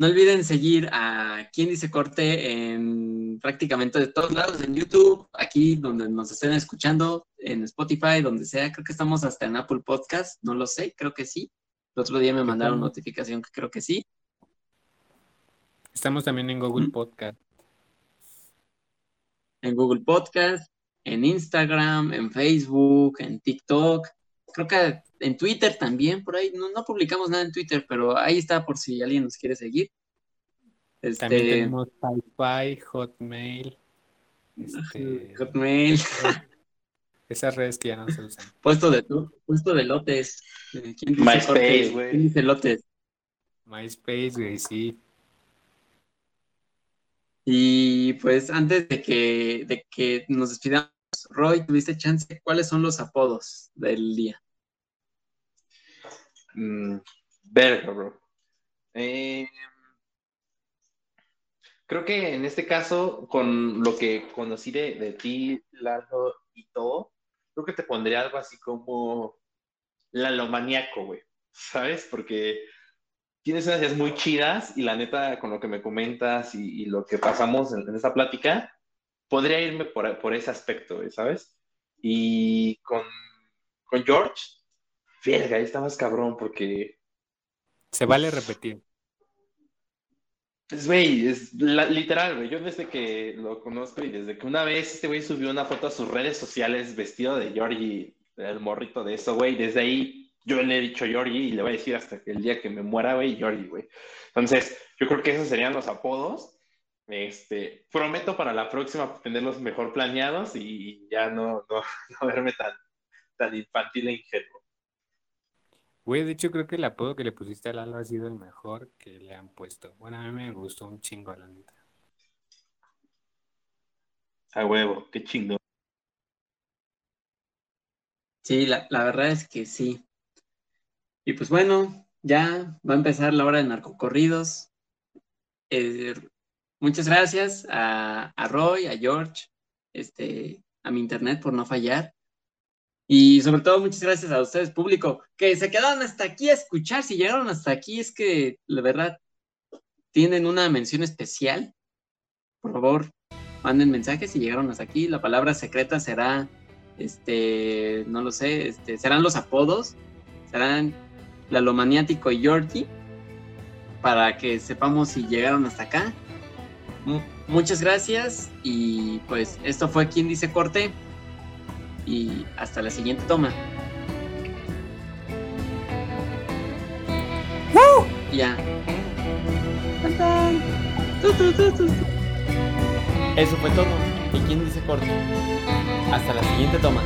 no olviden seguir a Quien Dice Corte en prácticamente de todos lados, en YouTube, aquí donde nos estén escuchando, en Spotify, donde sea. Creo que estamos hasta en Apple Podcast, no lo sé, creo que sí. El otro día me mandaron notificación que creo que sí. Estamos también en Google Podcast. en Google Podcast, en Instagram, en Facebook, en TikTok. Creo que en Twitter también, por ahí. No, no publicamos nada en Twitter, pero ahí está por si alguien nos quiere seguir. Este... También tenemos Wi-Fi, Hotmail. Este... *laughs* Hotmail. *laughs* Esas redes que ya no se usan. Puesto de puesto de lotes. ¿Quién dice MySpace, güey. ¿Quién dice lotes? MySpace, güey, sí. Y pues antes de que, de que nos despidamos, Roy, ¿tuviste chance? ¿Cuáles son los apodos del día? Mm, verga, bro. Eh, creo que en este caso, con lo que conocí de, de ti, Lalo y todo, creo que te pondría algo así como Lalomaníaco, güey. ¿Sabes? Porque tienes unas ideas muy chidas y la neta, con lo que me comentas y, lo que pasamos en, esta plática, podría irme por, por ese aspecto, ¿sabes? Y con, con George, verga, ahí está más cabrón porque... Se vale repetir. Pues, güey, es literal, güey. Yo desde que lo conozco y desde que una vez este güey subió una foto a sus redes sociales vestido de Georgie, el morrito de eso, güey, desde ahí yo le he dicho Georgie y le voy a decir hasta que el día que me muera, güey, Georgie, güey. Entonces, yo creo que esos serían los apodos. Este, prometo para la próxima tenerlos mejor planeados y ya no, *laughs* no, verme tan, tan infantil e ingenuo. Güey, de hecho creo que el apodo que le pusiste a Lalo ha sido el mejor que le han puesto. Bueno, a mí me gustó un chingo, la neta. A huevo, qué chingo. Sí, la, la verdad es que sí. Y pues bueno, ya va a empezar la hora de narcocorridos. Eh, muchas gracias a, Roy, a George, este, a mi internet por no fallar. Y sobre todo, muchas gracias a ustedes, público, que se quedaron hasta aquí a escuchar. Si llegaron hasta aquí, es que la verdad tienen una mención especial. Por favor, manden mensajes si llegaron hasta aquí. La palabra secreta será, este, no lo sé, este, serán los apodos, serán Lalomaniático y Georgie para que sepamos si llegaron hasta acá. Muchas gracias y pues esto fue quien dice corte y hasta la siguiente toma. Ya. Eso fue todo. ¿Y quién dice corte? Hasta la siguiente toma.